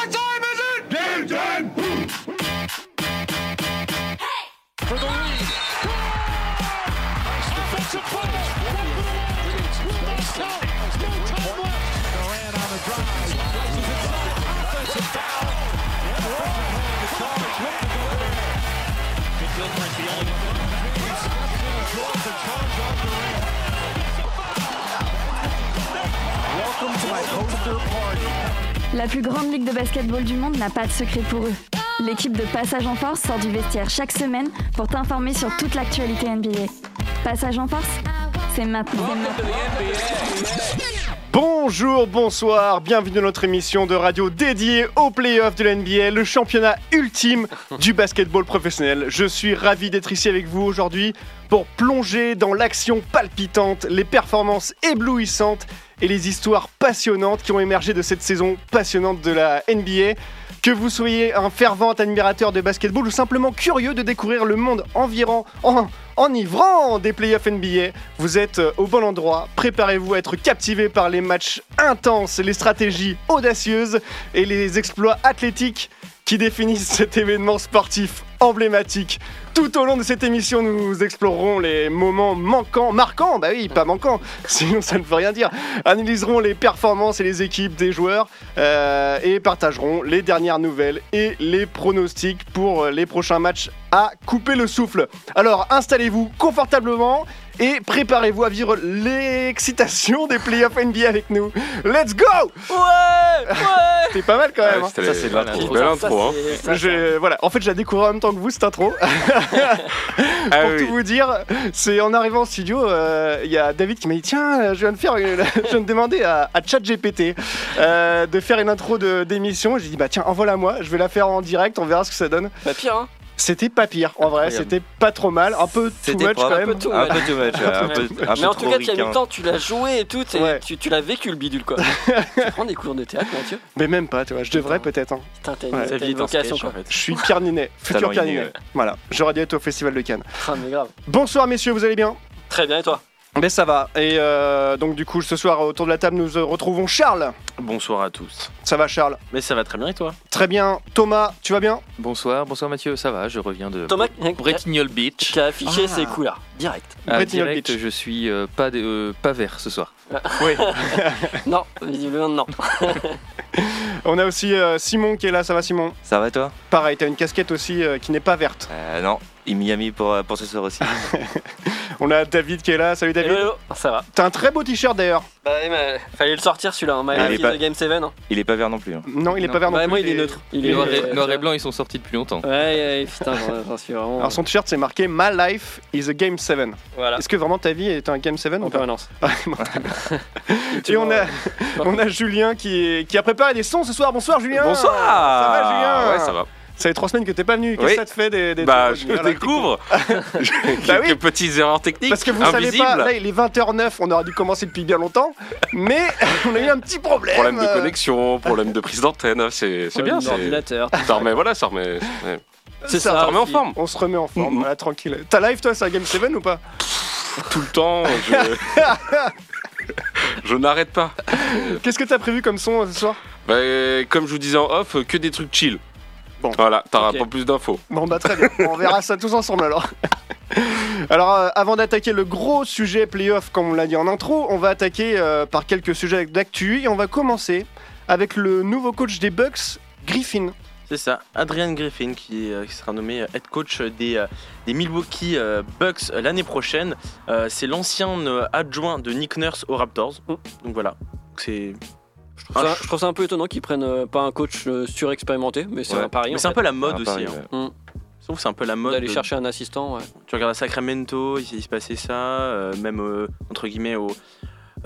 What time is it? Game time! For the lead. Nice defensive play. Will not count. No time left. Durant on the drive. Rises inside. Offensive foul. And the offensive hand. The charge. Looking to go there. Good Gilbert, the only one. Steps in and draws the charge on Durant. Welcome to my poster party. La plus grande ligue de basketball du monde n'a pas de secret pour eux. L'équipe de Passage en Force sort du vestiaire chaque semaine pour t'informer sur toute l'actualité NBA. Passage en Force, c'est maintenant. Bonjour, bonsoir, bienvenue dans notre émission de radio dédiée aux playoffs de la NBA, le championnat ultime du basketball professionnel. Je suis ravi d'être ici avec vous aujourd'hui pour plonger dans l'action palpitante, les performances éblouissantes et les histoires passionnantes qui ont émergé de cette saison passionnante de la NBA. Que vous soyez un fervent admirateur de basketball ou simplement curieux de découvrir le monde environ, en, enivrant des playoffs NBA, vous êtes euh, au bon endroit. Préparez-vous à être captivé par les matchs intenses, les stratégies audacieuses et les exploits athlétiques qui définissent cet événement sportif emblématique. Tout au long de cette émission, nous explorerons les moments manquants, marquants, bah oui, pas manquants, sinon ça ne veut rien dire. Analyserons les performances et les équipes des joueurs euh, et partagerons les dernières nouvelles et les pronostics pour les prochains matchs à couper le souffle. Alors installez-vous confortablement et préparez-vous à vivre l'excitation des playoffs NBA avec nous. Let's go Ouais Ouais C'est pas mal quand même. hein. Ça, c'est l'intro. Belle intro, hein. Je- voilà, en fait, je la découvre en même temps que vous cette intro. Ah Pour oui. tout vous dire, c'est en arrivant au studio, euh, il y a David qui m'a dit tiens, je viens de faire, une- je viens de demander à, à ChatGPT euh, de faire une intro de- d'émission. J'ai dit bah tiens, envoie-la moi, je vais la faire en direct, on verra ce que ça donne. Pas pire, hein C'était pas pire, en vrai, c'était pas trop mal, un peu too much quand Un peu même. Un ouais. peu too much, ouais, un peu, un Mais en tout cas, tu as mis ricain. le temps, tu l'as joué et tout, tu, tu l'as vécu le bidule quoi. tu prends des cours de théâtre, Mathieu Mais même pas, tu vois, je devrais peut-être. hein. Putain, t'as une, Ouais. t'as une vocation quoi. en fait. Je suis Pierre Ninet, futur Pierre Ninet. Voilà, j'aurais dû être au Festival de Cannes. Ah, mais grave. Bonsoir messieurs, vous allez bien? Très bien, et toi? Mais ça va. Et euh, donc du coup, ce soir autour de la table, nous euh, retrouvons Charles. Bonsoir à tous. Ça va Charles? Mais ça va très bien, et toi? Très bien. Thomas, tu vas bien? Bonsoir, bonsoir Mathieu, ça va, je reviens de Thomas Bretignolles Beach. qui a affiché Ah. ses couleurs, direct. Ah, Bretignolles direct, Beach. je suis euh, pas, de- euh, pas vert ce soir. Oui. Non, visiblement non. On a aussi euh, Simon qui est là. Ça va Simon? Ça va toi? Pareil, t'as une casquette aussi euh, qui n'est pas verte. euh, Non, et Miami pour, pour ce soir aussi. On a David qui est là. Salut David. Hello. Ça va. T'as un très beau t-shirt d'ailleurs. Bah, mais fallait le sortir celui-là, hein. Ah, Miami pas- Game 7. Hein. Il est pas vert non plus. hein. Non, il est Non. pas vert non Bah, plus. moi, il est neutre. Il est Noir euh, et, noir et blanc, ils sont sortis depuis longtemps. Ouais, ouais, putain, j'en suis vraiment. Alors son t-shirt c'est marqué My life is a game 7. Voilà. Est-ce que vraiment ta vie est un game 7 ou En permanence. Et on a, on a Julien qui, a préparé des sons ce soir. Bonsoir Julien. Bonsoir Ça va Julien Ouais, ça va. Ça fait trois semaines que t'es pas venu. Qu'est-ce Oui. que ça te fait des, des Bah, je voilà, découvre Quelques Bah oui. petites erreurs techniques Parce que vous invisibles. savez pas, là il est 20h09, on aurait dû commencer depuis bien longtemps, mais on a eu un petit problème. Problème de connexion, problème de prise d'antenne, c'est c'est bien. c'est- Ordinateur. Ça remet, voilà, ça remet. C'est Ça ça. remet en forme. On se remet en forme, voilà, tranquille. Ta live, toi, c'est un Game 7 ou pas? Tout le temps, je. je n'arrête pas. Qu'est-ce que t'as prévu comme son euh, ce soir? Bah, comme je vous disais en off, que des trucs chill. Bon. Voilà, t'auras pas plus d'infos. Bon, bah très bien, on verra ça tous ensemble alors. Alors, euh, avant d'attaquer le gros sujet playoff, comme on l'a dit en intro, on va attaquer euh, par quelques sujets d'actu et on va commencer avec le nouveau coach des Bucks, Griffin. C'est ça, Adrian Griffin qui, euh, qui sera nommé euh, head coach des, euh, des Milwaukee euh, Bucks l'année prochaine. Euh, c'est l'ancien adjoint de Nick Nurse aux Raptors. Mm. Donc voilà, c'est Je trouve ça- je trouve ça un peu étonnant qu'ils prennent euh, pas un coach euh, surexpérimenté, mais c'est Ouais. un pari. Mais c'est un peu la mode aussi. pareil, hein. ouais. Je trouve que c'est un peu la mode. D'aller de- chercher un assistant, ouais. Tu regardes à Sacramento, il, il se passait ça, euh, même euh, entre guillemets au,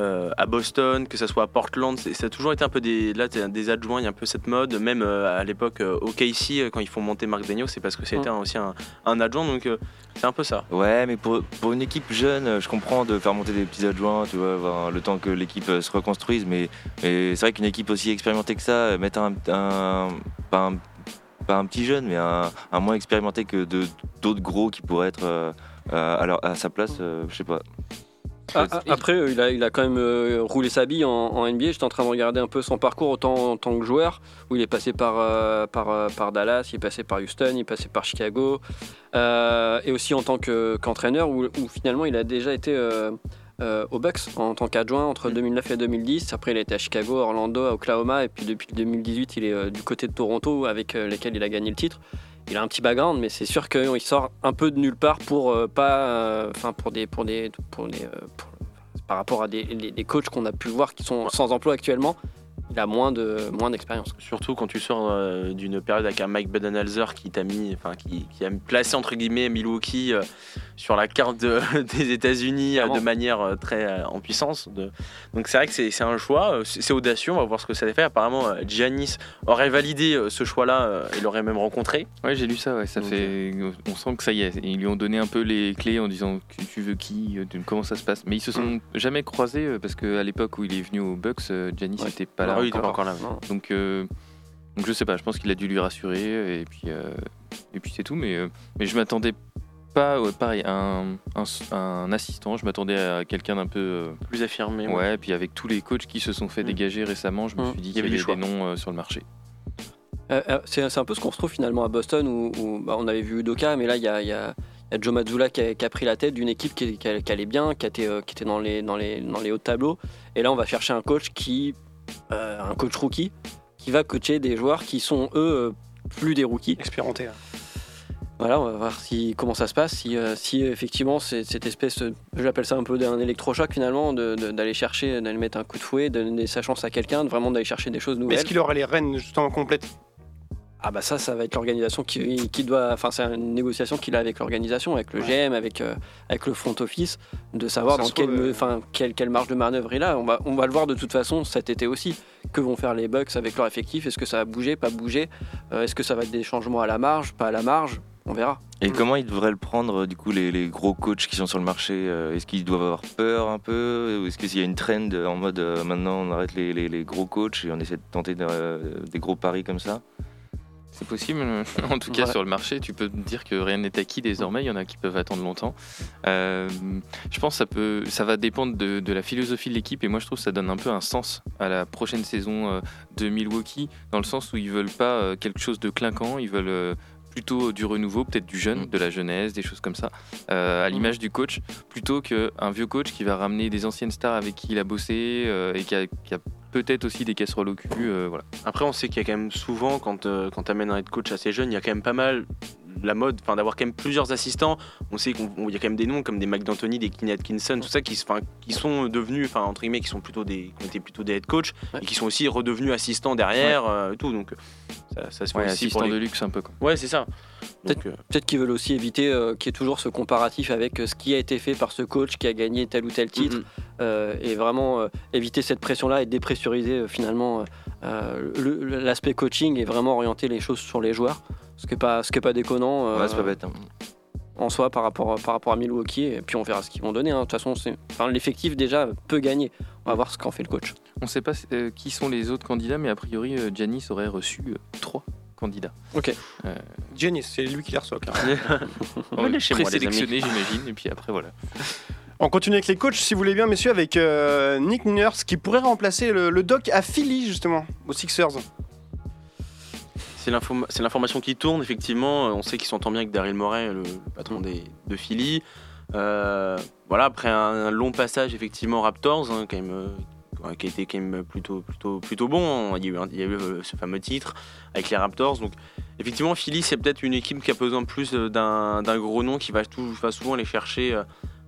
euh, à Boston, que ça soit à Portland, ça a toujours été un peu des là t'as des adjoints, il y a un peu cette mode, même euh, à l'époque euh, au KC euh, quand ils font monter Marc Degnaud, c'est parce que c'était aussi un, un adjoint, donc euh, c'est un peu ça. Ouais, mais pour, pour une équipe jeune, je comprends de faire monter des petits adjoints, tu vois, avoir le temps que l'équipe se reconstruise, mais, mais c'est vrai qu'une équipe aussi expérimentée que ça, mettre un, un- pas, un pas un petit jeune, mais un, un moins expérimenté que d'autres gros qui pourraient être euh, euh, à, sa place, euh, je sais pas. Ah, ah, après, euh, il, a, il a quand même euh, roulé sa bille en, en NBA. J'étais en train de regarder un peu son parcours autant en tant que joueur, où il est passé par, euh, par, par Dallas, il est passé par Houston, il est passé par Chicago, et aussi en tant que- qu'entraîneur, où, où finalement il a déjà été aux Bucks en tant qu'adjoint entre 2009 et 2010. Après, il a été à Chicago, Orlando, à Oklahoma, et puis depuis 2018, il est du côté de Toronto, avec lesquels il a gagné le titre. Il a un petit background, mais c'est sûr qu'il sort un peu de nulle part pour euh, pas, euh, enfin pour des, pour des, pour des, euh, pour- par rapport à des, des- des coachs qu'on a pu voir qui sont sans emploi actuellement. Il a moins de, moins d'expérience. Surtout quand tu sors euh, d'une période avec un Mike Budenholzer qui t'a mis, enfin qui, qui a placé entre guillemets Milwaukee euh, sur la carte de- des États-Unis euh, de manière euh, très euh, en puissance. de- Donc c'est vrai que c'est c'est un choix, c'est audacieux, on va voir ce que ça fait. Apparemment, Giannis aurait validé ce choix-là et l'aurait même rencontré. Ouais, j'ai lu ça, ouais, ça Donc, fait. On sent que ça y est, ils lui ont donné un peu les clés en disant que tu veux qui, comment ça se passe. Mais ils se sont jamais croisés parce qu'à l'époque où il est venu aux Bucks, Giannis Ouais. n'était pas là. Ah oui, il était pas encore. encore là. Non. Donc, euh, donc je sais pas, je pense qu'il a dû lui rassurer et puis, euh, et puis c'est tout. Mais, euh, mais je m'attendais pas, ouais, pareil, à un, un, un assistant, je m'attendais à quelqu'un d'un peu. euh, Plus affirmé. ouais, puis avec tous les coachs qui se sont fait Mm. dégager récemment, je me Mm. suis dit qu'il y avait choix. des noms euh, sur le marché. Euh, euh, c'est un peu ce qu'on retrouve finalement à Boston où, où, bah, on avait vu Udoka, mais là il y a, y Joe Mazzulla qui a, qui a pris la tête d'une équipe qui, qui, qui allait bien, qui, a été, euh, qui était dans les, dans, les, dans les hauts de tableau. Et là on va chercher un coach qui, euh, un coach rookie, qui va coacher des joueurs qui sont eux euh, plus des rookies. Expérimenté. hein. Voilà, on va voir si, comment ça se passe, si, euh, si effectivement c'est cette espèce, euh, j'appelle ça un peu d'un électrochoc finalement, d'aller chercher, d'aller mettre un coup de fouet, de donner sa chance à quelqu'un, de vraiment d'aller chercher des choses nouvelles. est-ce qu'il aura les rênes justement complètes Ah bah ça, ça va être l'organisation qui, qui doit... Enfin, c'est une négociation qu'il a avec l'organisation, avec le GM, avec, euh, avec le front office, de savoir Ça dans quelle, euh, enfin, quelle, quelle marge de manœuvre il a. On va, on va le voir de toute façon cet été aussi. Que vont faire les Bucks avec leur effectif? Est-ce que ça va bouger, pas bouger? Euh, Est-ce que ça va être des changements à la marge, pas à la marge? On verra. Et comment ils devraient le prendre, du coup, les, les gros coachs qui sont sur le marché Est-ce qu'ils doivent avoir peur un peu? Ou est-ce qu'il y a une trend en mode maintenant on arrête les, les- les gros coachs et on essaie de tenter de- des gros paris comme ça? C'est possible. En tout cas, sur le marché, tu peux dire que rien n'est acquis désormais. Il y en a qui peuvent attendre longtemps. Euh, je pense que ça, peut, ça va dépendre de, de la philosophie de l'équipe. Et moi, je trouve que ça donne un peu un sens à la prochaine saison euh, de Milwaukee, dans le sens où ils veulent pas euh, quelque chose de clinquant. Ils veulent euh, plutôt du renouveau, peut-être du jeune, Mm. de la jeunesse, des choses comme ça, euh, à l'image du coach, plutôt qu'un vieux coach qui va ramener des anciennes stars avec qui il a bossé euh, et qui a, qui a peut-être aussi des casseroles au cul. euh, voilà. Après, on sait qu'il y a quand même souvent, quand, quand tu amènes un head coach assez jeune, il y a quand même pas mal la mode, enfin d'avoir quand même plusieurs assistants. On sait qu'il y a quand même des noms comme des Mike D'Antoni, des Kenny Atkinson, tout ça qui, se- enfin, qui sont devenus, enfin entre guillemets, qui sont plutôt des, qui ont été plutôt des head coach Ouais. et qui sont aussi redevenus assistants derrière euh, et tout. Donc ça, ça se fait Ouais, aussi pour assistant les- de luxe un peu. Quoi. Ouais, c'est ça. Donc, euh, Peut-être qu'ils veulent aussi éviter euh, qu'il y ait toujours ce comparatif avec euh, ce qui a été fait par ce coach qui a gagné tel ou tel titre. mhm. euh, et vraiment euh, éviter cette pression-là et dépressuriser euh, finalement euh, euh, le- le- l'aspect coaching et vraiment orienter les choses sur les joueurs. Ce qui n'est pas, ce qui est pas déconnant euh, Ouais, c'est pas bête. hein. en soi par rapport, par rapport à Milwaukee. Et puis on verra ce qu'ils vont donner. hein. De toute façon, c'est- enfin, l'effectif déjà peut gagner. On va voir ce qu'en fait le coach. On ne sait pas euh, qui sont les autres candidats, mais a priori, euh, Giannis aurait reçu euh, trois candidats. Giannis, c'est lui qui les reçoit. chez moi, les amis. Présélectionnés, j'imagine, et puis après, voilà. On continue avec les coachs, si vous voulez bien, messieurs, avec euh, Nick Nurse qui pourrait remplacer le, le doc à Philly, justement, aux Sixers. C'est l'info- c'est l'information qui tourne, effectivement. On sait qu'ils s'entendent bien avec Daryl Morey, le, patron des, de Philly. Euh, voilà, après un, long passage, effectivement, Raptors, hein, quand même, euh, qui a été quand même plutôt, plutôt, plutôt bon. hein. Il y a eu, il y a eu, euh, ce fameux titre avec les Raptors. Donc, effectivement, Philly, c'est peut-être une équipe qui a besoin plus euh, d'un gros nom qui va, tout, souvent aller chercher. euh,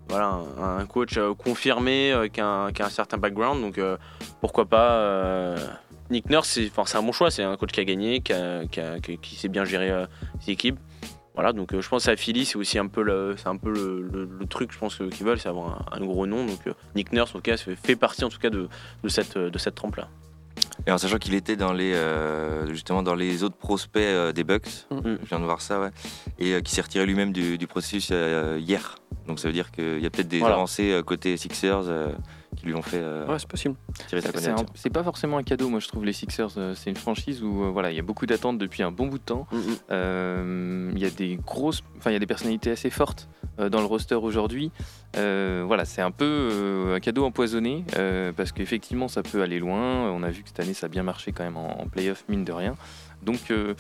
voilà, un, coach euh, confirmé euh, qui, a un, qui a un certain background. Donc, euh, pourquoi pas euh, Nick Nurse, c'est enfin, un bon choix. C'est un coach qui a gagné, qui, qui, a- qui- qui sait bien gérer euh, ses équipes. Voilà, donc euh, je pense à Philly, c'est aussi un peu le, c'est un peu le, le- le truc, je pense, euh, qu'ils veulent, c'est avoir un, un gros nom. Donc Nick Nurse, en tout cas, fait partie en tout cas de, de cette, de cette trempe-là. Et en sachant qu'il était dans les, euh, justement dans les autres prospects euh, des Bucks, Mhm. je viens de voir ça, ouais, et euh, qui s'est retiré lui-même du, du processus hier. Donc ça veut dire qu'il y a peut-être des Voilà. avancées côté Sixers qui lui ont fait euh, Ouais, c'est possible. tirer sa C'est pas forcément un cadeau, moi je trouve les Sixers. euh, C'est une franchise où euh, voilà, il y a beaucoup d'attentes depuis un bon bout de temps. Euh, Il y a des grosses, enfin il y a des personnalités assez fortes euh, dans le roster aujourd'hui, euh, voilà, c'est un peu euh, un cadeau empoisonné euh, parce qu'effectivement ça peut aller loin. On a vu que cette année ça a bien marché quand même en, en playoff mine de rien. Donc euh,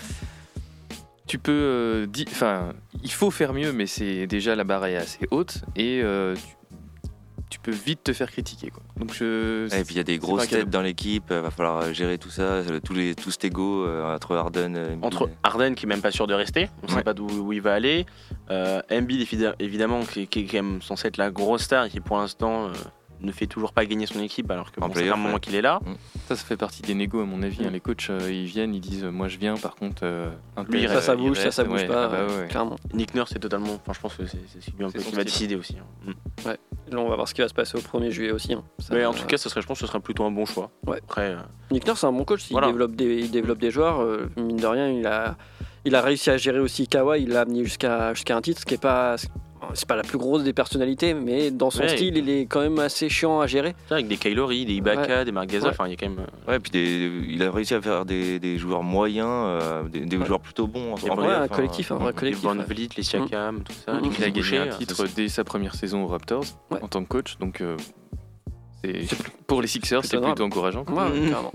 tu peux, euh, enfin, il faut faire mieux, mais c'est déjà la barre est assez haute et euh, tu, peux vite te faire critiquer. Quoi. Donc je, Et puis il y a des grosses têtes dans l'équipe, il va falloir euh, gérer tout ça, tous les tous cet ego euh, entre Harden, euh, Embiid. Entre Harden qui est même pas sûr de rester, on sait Ouais. pas d'où où il va aller. Euh, Embiid évi- évidemment qui, est- qui est quand même censé être la grosse star et qui pour l'instant euh, ne fait toujours pas gagner son équipe alors que bon, ça fait un moment ouais. qu'il est là. Ça, ça fait partie des négos, à mon avis. hein. Les coachs, euh, ils viennent, ils disent euh, Moi, je viens, par contre. euh, un Lui, il Ça, ça euh, bouge, ça, reste. ça bouge Ouais, pas. ah bah ouais. Clairement. Nick Nurse c'est totalement, enfin je pense que c'est c'est lui un C'est peu qui va décider aussi. hein. Mm. Là, on va voir ce qui va se passer au 1er juillet aussi. hein. Ça, Mais en euh, tout cas, ce serait, je pense que ce serait plutôt un bon choix. Ouais. Après, euh, Nick Nurse, c'est un bon coach. Il, Voilà. développe, des, il développe des joueurs. euh, mine de rien, il a, il a réussi à gérer aussi Kawhi. Il l'a amené jusqu'à jusqu'à un titre, ce qui est pas. C'est pas la plus grosse des personnalités, mais dans son Ouais. style, il est quand même assez chiant à gérer. avec des Kylori, des Ibaka, des Marc Gasol, enfin il y a quand même. euh, Ouais, puis des- il a réussi à faire des, des joueurs moyens, euh, des, des Ouais. joueurs plutôt bons. en- playoff, un hein. collectif, un vrai Les. Van. Vliet, les Siakam, tout ça. Mm. Il a gagné un titre dès sa première saison aux Raptors Ouais. en tant que coach. Donc, euh, c'est pour les Sixers, c'est plutôt encourageant. Clairement.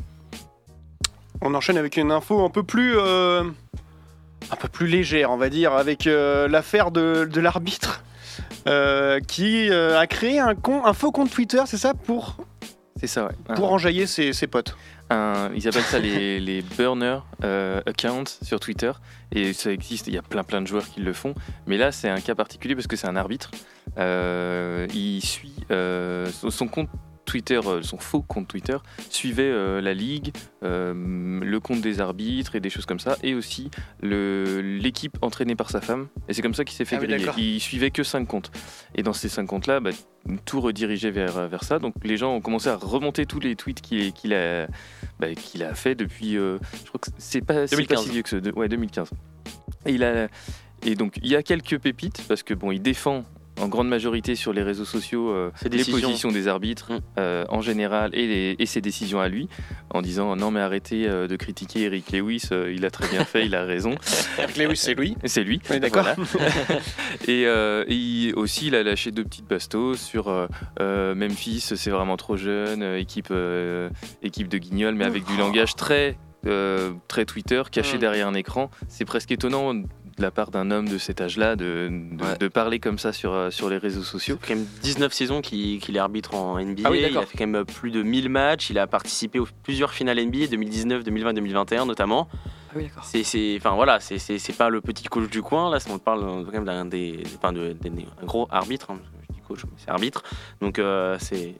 On enchaîne avec une info un peu plus, euh, un peu plus légère, on va dire, avec euh, l'affaire de, de l'arbitre euh, qui euh, a créé un, con- un faux compte Twitter, c'est ça, pour, C'est ça, ouais. Un- pour enjailler ses, ses potes. un- ils appellent ça les, les burner euh, accounts sur Twitter. Et ça existe, il y a plein plein de joueurs qui le font. Mais là, c'est un cas particulier parce que c'est un arbitre. Euh, il suit euh, son compte Twitter, euh, son faux compte Twitter, suivait euh, la ligue, euh, le compte des arbitres et des choses comme ça, et aussi l'équipe entraînée par sa femme. Et c'est comme ça qu'il s'est fait Ah griller. il suivait que 5 comptes. Et dans ces 5 comptes-là, bah, tout redirigeait vers, vers ça. Donc les gens ont commencé à remonter tous les tweets qu'il a, bah, qu'il a fait depuis. euh, je crois que c'est pas, pas 2015. si vieux que ça. de- ouais, 2015. Et, il a, et donc il y a quelques pépites parce que bon, il défend en grande majorité sur les réseaux sociaux euh, les décisions. positions des arbitres Mm. euh, en général et, les- et ses décisions à lui en disant non mais arrêtez euh, de critiquer Eric Lewis, euh, il a très bien fait, il a raison. Lewis, c'est lui. Et C'est lui. Oui, d'accord. Voilà. et, et il- aussi, il a lâché deux petites bastos sur Memphis, c'est vraiment trop jeune, équipe, équipe de guignol, mais avec du langage très, euh, très Twitter, caché Mm. derrière un écran. C'est presque étonnant de la part d'un homme de cet âge-là de, de, Ouais. de parler comme ça sur, euh, sur les réseaux sociaux. Fait quand même 19 saisons qu'il qu'il est arbitre en NBA. Ah oui, il a fait quand même plus de 1000 matchs. Il a participé aux plusieurs finales NBA 2019, 2020, 2021 notamment. Ah oui, d'accord. C'est, c'est- enfin voilà, c'est, c'est, c'est pas le petit coach du coin. Là, on parle euh, quand même d'un des, enfin, de, des- un gros arbitre. hein. Je dis coach, mais c'est arbitre. Donc euh, c'est,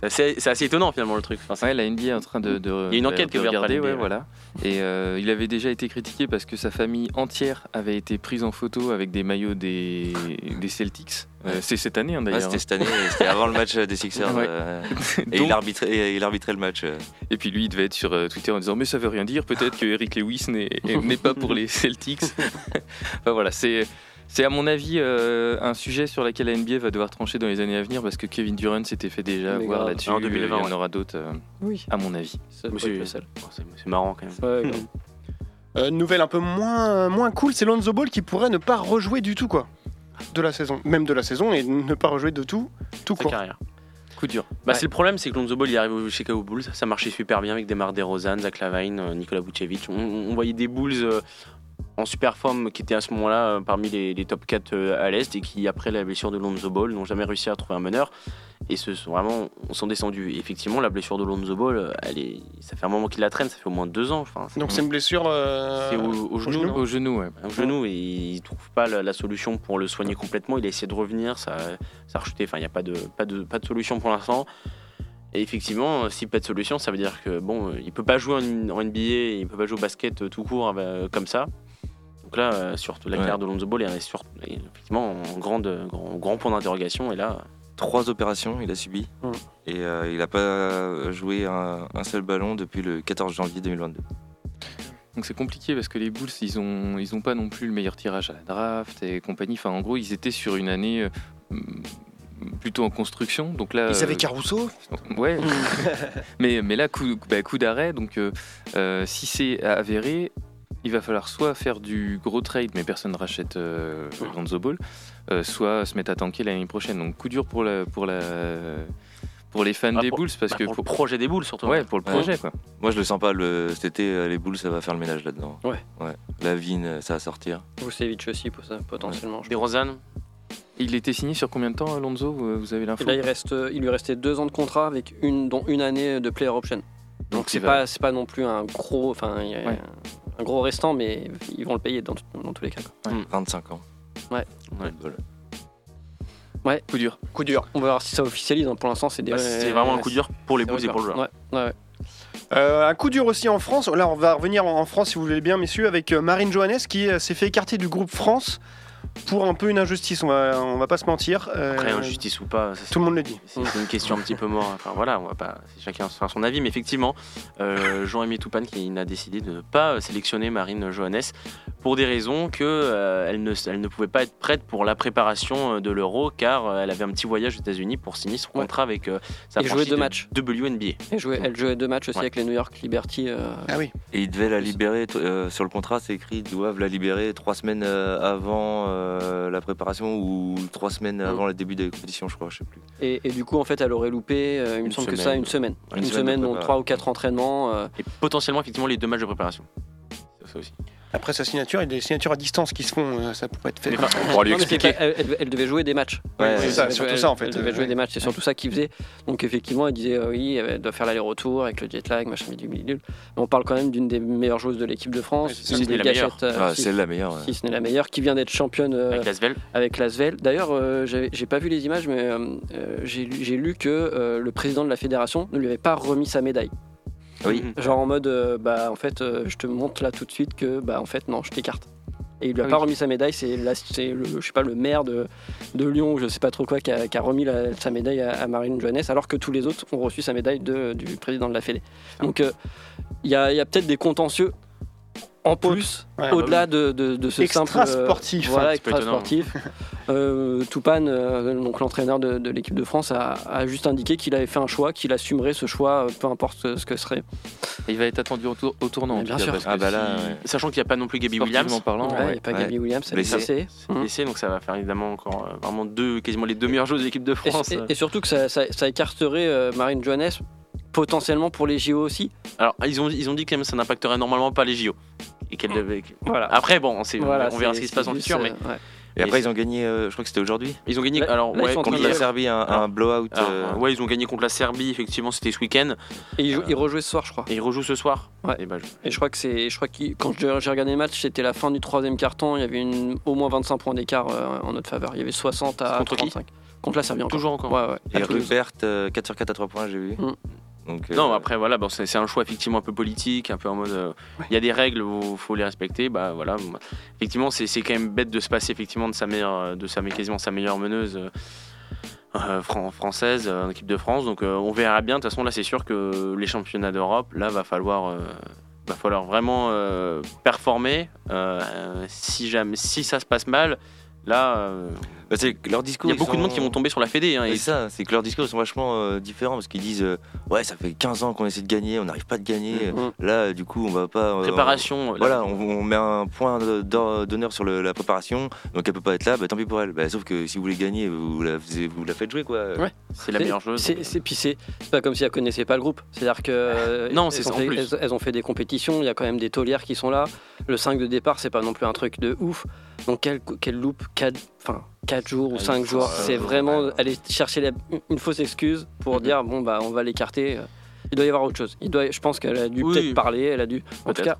c'est assez, c'est assez étonnant finalement le truc. Enfin, c'est- la NBA est en train de, de- Il y a une enquête de qui est NBA, ouais, voilà. Et euh, il avait déjà été critiqué parce que sa famille entière avait été prise en photo avec des maillots des, des Celtics. Euh, c'est cette année hein, Ouais, d'ailleurs. c'était cette année, c'était avant le match des Sixers. Ouais. euh, et, Donc- il arbitrait, et il arbitrait le match. euh. Et puis lui, il devait être sur Twitter en disant Mais ça veut rien dire, peut-être que Eric Lewis n'est n'est pas pour les Celtics. enfin voilà, c'est. C'est à mon avis euh, un sujet sur lequel la NBA va devoir trancher dans les années à venir parce que Kevin Durant s'était fait déjà Mais voir grave. là-dessus. En 2020, il y en aura d'autres, euh, Oui. à mon avis. Ça Mais doit être c'est- le seul. bon, c'est, c'est marrant quand même. Ouais. Euh, nouvelle un peu moins, moins cool, c'est Lonzo Ball qui pourrait ne pas rejouer du tout, quoi. De la saison. Même de la saison et ne pas rejouer de tout, tout Sa court. carrière. Coup dur. Bah, Ouais. c'est le problème, c'est que Lonzo Ball il arrive au Chicago Bulls, ça marchait super bien avec des DeRozan, Zach Lavine, Nikola Vucevic. On, on voyait des Bulls euh, en super forme qui étaient à ce moment-là euh, parmi les, les top 4 euh, à l'Est et qui, après la blessure de Lonzo Ball, n'ont jamais réussi à trouver un meneur et se sont vraiment sont descendus. Et effectivement, la blessure de Lonzo Ball, euh, elle est, ça fait un moment qu'il la traîne, ça fait au moins deux ans. Enfin, Donc c'est une blessure. euh, c'est au, au genou, genou non Au genou, ouais. au genou et il trouve pas la, la solution pour le soigner complètement. Il a essayé de revenir, ça, ça a rechuté. Enfin, il n'y a pas de, pas, de, pas de solution pour l'instant. Et effectivement, euh, si pas de solution, ça veut dire que bon, il peut pas jouer en, en NBA, il peut pas jouer au basket tout court euh, comme ça. Donc là, euh, surtout la Ouais. carrière de Lonzo Ball est sur, est effectivement en grande, grand, grand point d'interrogation. Et là, Trois opérations, il a subi. Mm. Et euh, il n'a pas joué un, un seul ballon depuis le 14 janvier 2022. Donc c'est compliqué parce que les Bulls, ils ont, ils ont pas non plus le meilleur tirage à la draft et compagnie. Enfin, en gros, ils étaient sur une année euh, plutôt en construction. Donc là, Ils avaient euh, Caruso Ouais. mais, mais là, coup, bah, coup d'arrêt. Donc, euh, si c'est avéré, il va falloir soit faire du gros trade, mais personne ne rachète euh, Lonzo Ball, euh, soit se mettre à tanker l'année prochaine. Donc coup dur pour, la, pour, la, pour les fans Ah, des pour- Bulls parce Bah, que pour le projet des boules surtout. ouais, pour le Ouais. projet quoi. Moi, je le sens pas. Le... Cet été, euh, les boules, ça va faire le ménage là-dedans. Ouais. ouais. La vigne, euh, ça va sortir. Vucevic aussi pour ça, potentiellement. je Des Rosanne. Il était signé sur combien de temps Alonso Vous avez l'info? Là, il, reste, il lui restait deux ans de contrat avec une, dont une année de player option. Donc c'est pas, c'est pas non plus un gros, enfin, Ouais. Un gros restant, mais ils vont le payer dans, dans tous les cas. quoi. 25 ans. Ouais. Football. coup dur. Coup dur. On va voir si ça officialise. hein. Pour l'instant, c'est des. Bah, c'est vraiment un coup dur pour les Bulls et pour le joueur. Ouais, ouais, ouais. Euh, un coup dur aussi en France. Là, on va revenir en en France, si vous voulez bien, messieurs, avec euh, Marine Johannes qui euh, s'est fait écarter du groupe France pour un peu une injustice. On va, on va pas se mentir. Euh, Après, injustice ou pas, ça, Tout le monde le dit. c'est une question un petit peu mort. Enfin voilà, on va pas, chacun se faire son avis, mais effectivement, euh, Jean-Rémy Toupane qui a décidé de ne pas sélectionner Marine Johannes pour des raisons que euh, elle, ne, elle ne pouvait pas être prête pour la préparation euh, de l'Euro car euh, elle avait un petit voyage aux États-Unis pour signer son Ouais. contrat avec euh, sa Et jouer franchise deux de matchs. WNBA. Et jouer- elle jouait deux matchs aussi Ouais. avec les New York Liberty. euh, Ah oui. Et ils devaient la libérer, euh, sur le contrat, c'est écrit, ils doivent la libérer trois semaines euh, avant euh, la préparation ou trois semaines Mm. avant le début des compétitions, je crois, je sais plus. Et, et du coup, en fait, elle aurait loupé, euh, il me Une semble que semaine. ça, une semaine. Une Une, semaine trois ou quatre entraînements. euh, Et potentiellement, effectivement, les deux matchs de préparation. Ça aussi. Après sa signature, il y a des signatures à distance qui se font. euh, Ça pourrait être fait. Mais enfin, On va lui Non, mais c'est expliquer. pas- elle, elle- elle devait jouer des matchs. Ouais, c'est ça, surtout ça, en fait. Elle devait jouer Ouais. des matchs, c'est surtout ça qu'il faisait. Donc effectivement, elle disait euh, oui, elle doit faire l'aller-retour avec le jet lag, machin, bidule. Mais on parle quand même d'une des meilleures joueuses de l'équipe de France, Ouais, c'est la euh, Ah, si- c'est la meilleure. ouais. si ce n'est la meilleure, qui vient d'être championne euh, avec Lasvel. D'ailleurs, euh, j'ai pas vu les images, mais euh, euh, j'ai lu- j'ai lu que euh, le président de la fédération ne lui avait pas remis sa médaille. Oui. Genre en mode, euh, bah en fait, euh, je te montre là tout de suite que, bah en fait, non, je t'écarte. Et il lui a Ah pas remis sa médaille, c'est là, c'est le, je sais pas, le maire de, de Lyon, ou je sais pas trop quoi, qui a, qui a remis la- sa médaille à, à Marine Johannes, alors que tous les autres ont reçu sa médaille de- du président de la Fédé. Donc euh, il y a, il y a peut-être des contentieux en plus, Ouais. au-delà de, de, de ce Extra simple. euh, sportif. Voilà, c'est pas extra sportif. Euh, Toupane, euh, donc l'entraîneur de, de l'équipe de France, a, a juste indiqué qu'il avait fait un choix, qu'il assumerait ce choix, euh, peu importe ce, ce que serait. Et il va être attendu au, tour- au tournant. en bien cas, sûr. Ah bah là, si- ouais. Sachant qu'il n'y a pas non plus sportivement Williams. parlant, Ouais, ouais. il n'y a pas ouais. Gaby Williams, elle est Blessé. C'est blessé, donc ça va faire évidemment encore euh, vraiment deux, quasiment les deux meilleures joueuses de l'équipe de Et, France. et- et surtout que ça, ça- ça écarterait euh, Marine Johannes potentiellement pour les JO aussi. Alors, ils ont, ils ont dit que ça n'impacterait normalement pas les JO. Et qu'elle devait. Voilà. Après, bon, on, sait- Voilà, on verra ce qui se passe c'est futur, mais euh, ouais. Et après, ils ont gagné, euh, je crois que c'était aujourd'hui, ils ont gagné. Là- alors, là, ils ouais, sont en contre la Serbie, un, un blowout. alors, euh, ouais, ils ont gagné contre la Serbie, effectivement, c'était ce week-end. Et ils, jou- ils rejouaient ce soir, je crois. Et ils rejouent ce soir. Ouais. Et bah, je- Et je crois que c'est, je crois que quand j'ai regardé le match, c'était la fin du troisième quart-temps. Il y avait une, au moins 25 points d'écart euh, en notre faveur. Il y avait 60 à Contre qui 35. Contre la Serbie encore. Toujours encore. Ouais, ouais. Et. Rupert, euh, 4 sur 4 à 3 points, j'ai vu. Mm. Donc, euh, Non, après, voilà, bon, c'est un choix effectivement un peu politique, un peu en mode. euh, Il y a des règles, il faut les respecter. Bah voilà. Bon, Effectivement, c'est quand même bête de se passer effectivement de sa meilleure, de sa, quasiment sa meilleure meneuse. euh, euh, fran- française euh, en équipe de France donc euh, on verra bien de toute façon là c'est sûr que les championnats d'Europe là va falloir euh, va falloir vraiment euh, performer Euh, euh, si jamais si ça se passe mal là euh, bah, c'est que leurs il discours. y a beaucoup de monde qui vont tomber sur la Fédé hein, Et et ça, c'est que leurs discours sont vachement euh, différents parce qu'ils disent euh, ouais ça fait 15 ans qu'on essaie de gagner, on n'arrive pas de gagner. Mhm. Là du coup on va pas. euh, préparation on- là, voilà, on, on met un point d'honneur sur le- la préparation, donc elle peut pas être là, bah, tant pis pour elle. Bah, sauf que si vous voulez gagner, vous la, vous la faites jouer quoi. Ouais. c'est la meilleure joueuse C'est, c'est, puis c'est, c'est pas comme si elles connaissaient pas le groupe. C'est-à-dire que euh, Non, elles c'est ont fait- plus. Elles, elles ont fait des compétitions. Il y a quand même des taulières qui sont là. Le 5 de départ, c'est pas non plus un truc de ouf. Donc quelle, quelle loupe 4 enfin 4 jours ou Ah, 5 il faut- jours, euh, c'est vraiment aller chercher la- une fausse excuse pour Mhm. dire bon bah on va l'écarter. Il doit y avoir autre chose. Il doit, je pense qu'elle a dû Oui. peut-être parler. Elle a dû. En tout cas,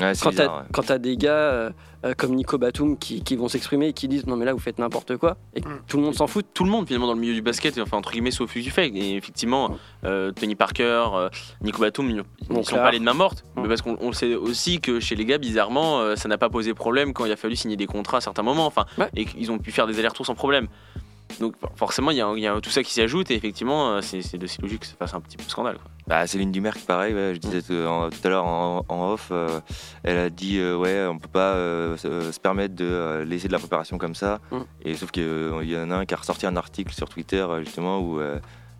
Ouais, quand t'as ouais. quand t'as des gars euh, comme Nico Batum qui, qui vont s'exprimer et qui disent non mais là vous faites n'importe quoi et Mm. tout le monde s'en fout. tout le monde finalement dans le milieu du basket, enfin entre guillemets sauf du fait. Et effectivement, euh, Tony Parker, euh, Nico Batum, ils ils sont pas les de main morte. Mm. Mais parce qu'on on sait aussi que chez les gars, bizarrement, euh, ça n'a pas posé problème quand il a fallu signer des contrats à certains moments. Enfin, Ouais. et qu'ils ont pu faire des allers-retours sans problème. Donc for- forcément, il y, a- il y a tout ça qui s'y ajoute et effectivement, c'est c'est de si logique que ça fasse un petit peu scandale. quoi. Bah, Céline Dumerc, pareil, ouais, je disais tout, à l'heure en, en off, euh, elle a dit euh, ouais, on peut pas euh, se, se permettre de laisser de la préparation comme ça. Mm. Et sauf qu'il y en a un qui a ressorti un article sur Twitter justement où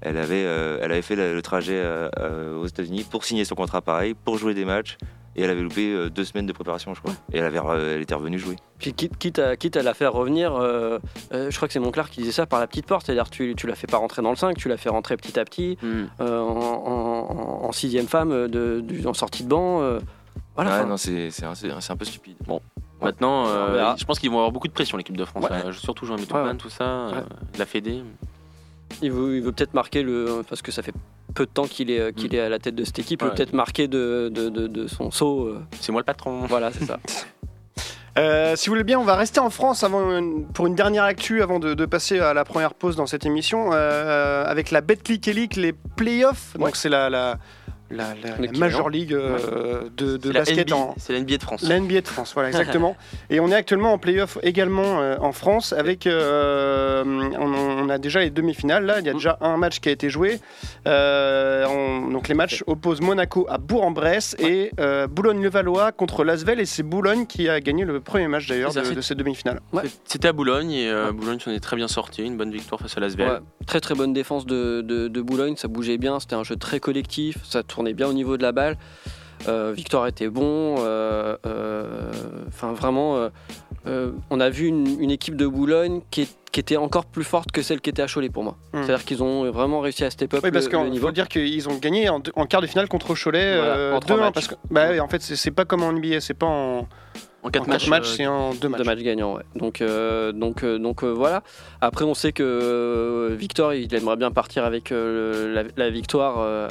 elle avait, euh, elle avait fait le, le trajet euh, euh, aux États-Unis pour signer son contrat pareil, pour jouer des matchs. Et elle avait loupé euh, deux semaines de préparation, je crois. Et elle, avait, euh, elle était revenue jouer. Puis quitte, quitte, à, quitte à la faire revenir, euh, euh, je crois que c'est Monclar qui disait ça par la petite porte, c'est-à-dire tu, tu la fais pas rentrer dans le 5, tu la fais rentrer petit à petit, Hmm. euh, en, en- en sixième femme, de, en sortie de banc. euh, voilà, Ouais, enfin, non, c'est c'est un, c'est un- c'est un peu stupide. Bon. Maintenant, euh, je pense qu'ils vont avoir beaucoup de pression, l'équipe de France. Ouais. là. Surtout Jean Mitopan, Ouais, ouais. tout ça, euh, la Fédé. Il veut, il veut peut-être marquer le. Parce que ça fait peu de temps qu'il est, qu'il est à la tête de cette équipe, il veut peut-être marquer de, de, de- de son saut. euh, C'est moi le patron. voilà, c'est ça. Euh, si vous voulez bien, on va rester en France avant une- pour une dernière actu avant de, de passer à la première pause dans cette émission euh, avec la Betclic Elite, les playoffs. Donc Ouais. c'est la, la, la, la- la L'équivalent. Major League euh, de, de C'est la basket NBA, en, C'est la NBA de France. La NBA de France, voilà, exactement. et on est actuellement en playoff également euh, en France avec. euh, on, on a déjà les demi-finales là, il y a déjà un match qui a été joué. Euh, on- donc les matchs opposent Monaco à Bourg-en-Bresse et euh, Boulogne-le-Valois contre Lasvel et c'est Boulogne qui a gagné le premier match d'ailleurs de, de ces demi-finales. Ouais. C'était à Boulogne et euh, Ouais. Boulogne s'en est très bien sorti. Une bonne victoire face à Lasvel. Ouais, très très bonne défense de, de- de Boulogne, ça bougeait bien, c'était un jeu très collectif, ça tournait bien au niveau de la balle. Euh, Victor était bon, euh, euh, enfin vraiment, euh, euh, on a vu une, une équipe de Boulogne qui, est- qui était encore plus forte que celle qui était à Cholet pour moi. Hmm. C'est-à-dire qu'ils ont vraiment réussi à step up Oui, parce qu'il faut dire qu'ils ont gagné en, en quart de finale contre Cholet Voilà, euh, en trois 2-1, matchs. Parce que, bah, en fait, c'est pas comme en NBA, c'est pas en, En en 4 quatre matchs. matchs, euh, c'est en deux matchs. de matchs gagnants, ouais. Donc, euh, donc, euh, donc euh, voilà. Après, on sait que euh, Victor, il aimerait bien partir avec euh, la, la victoire euh,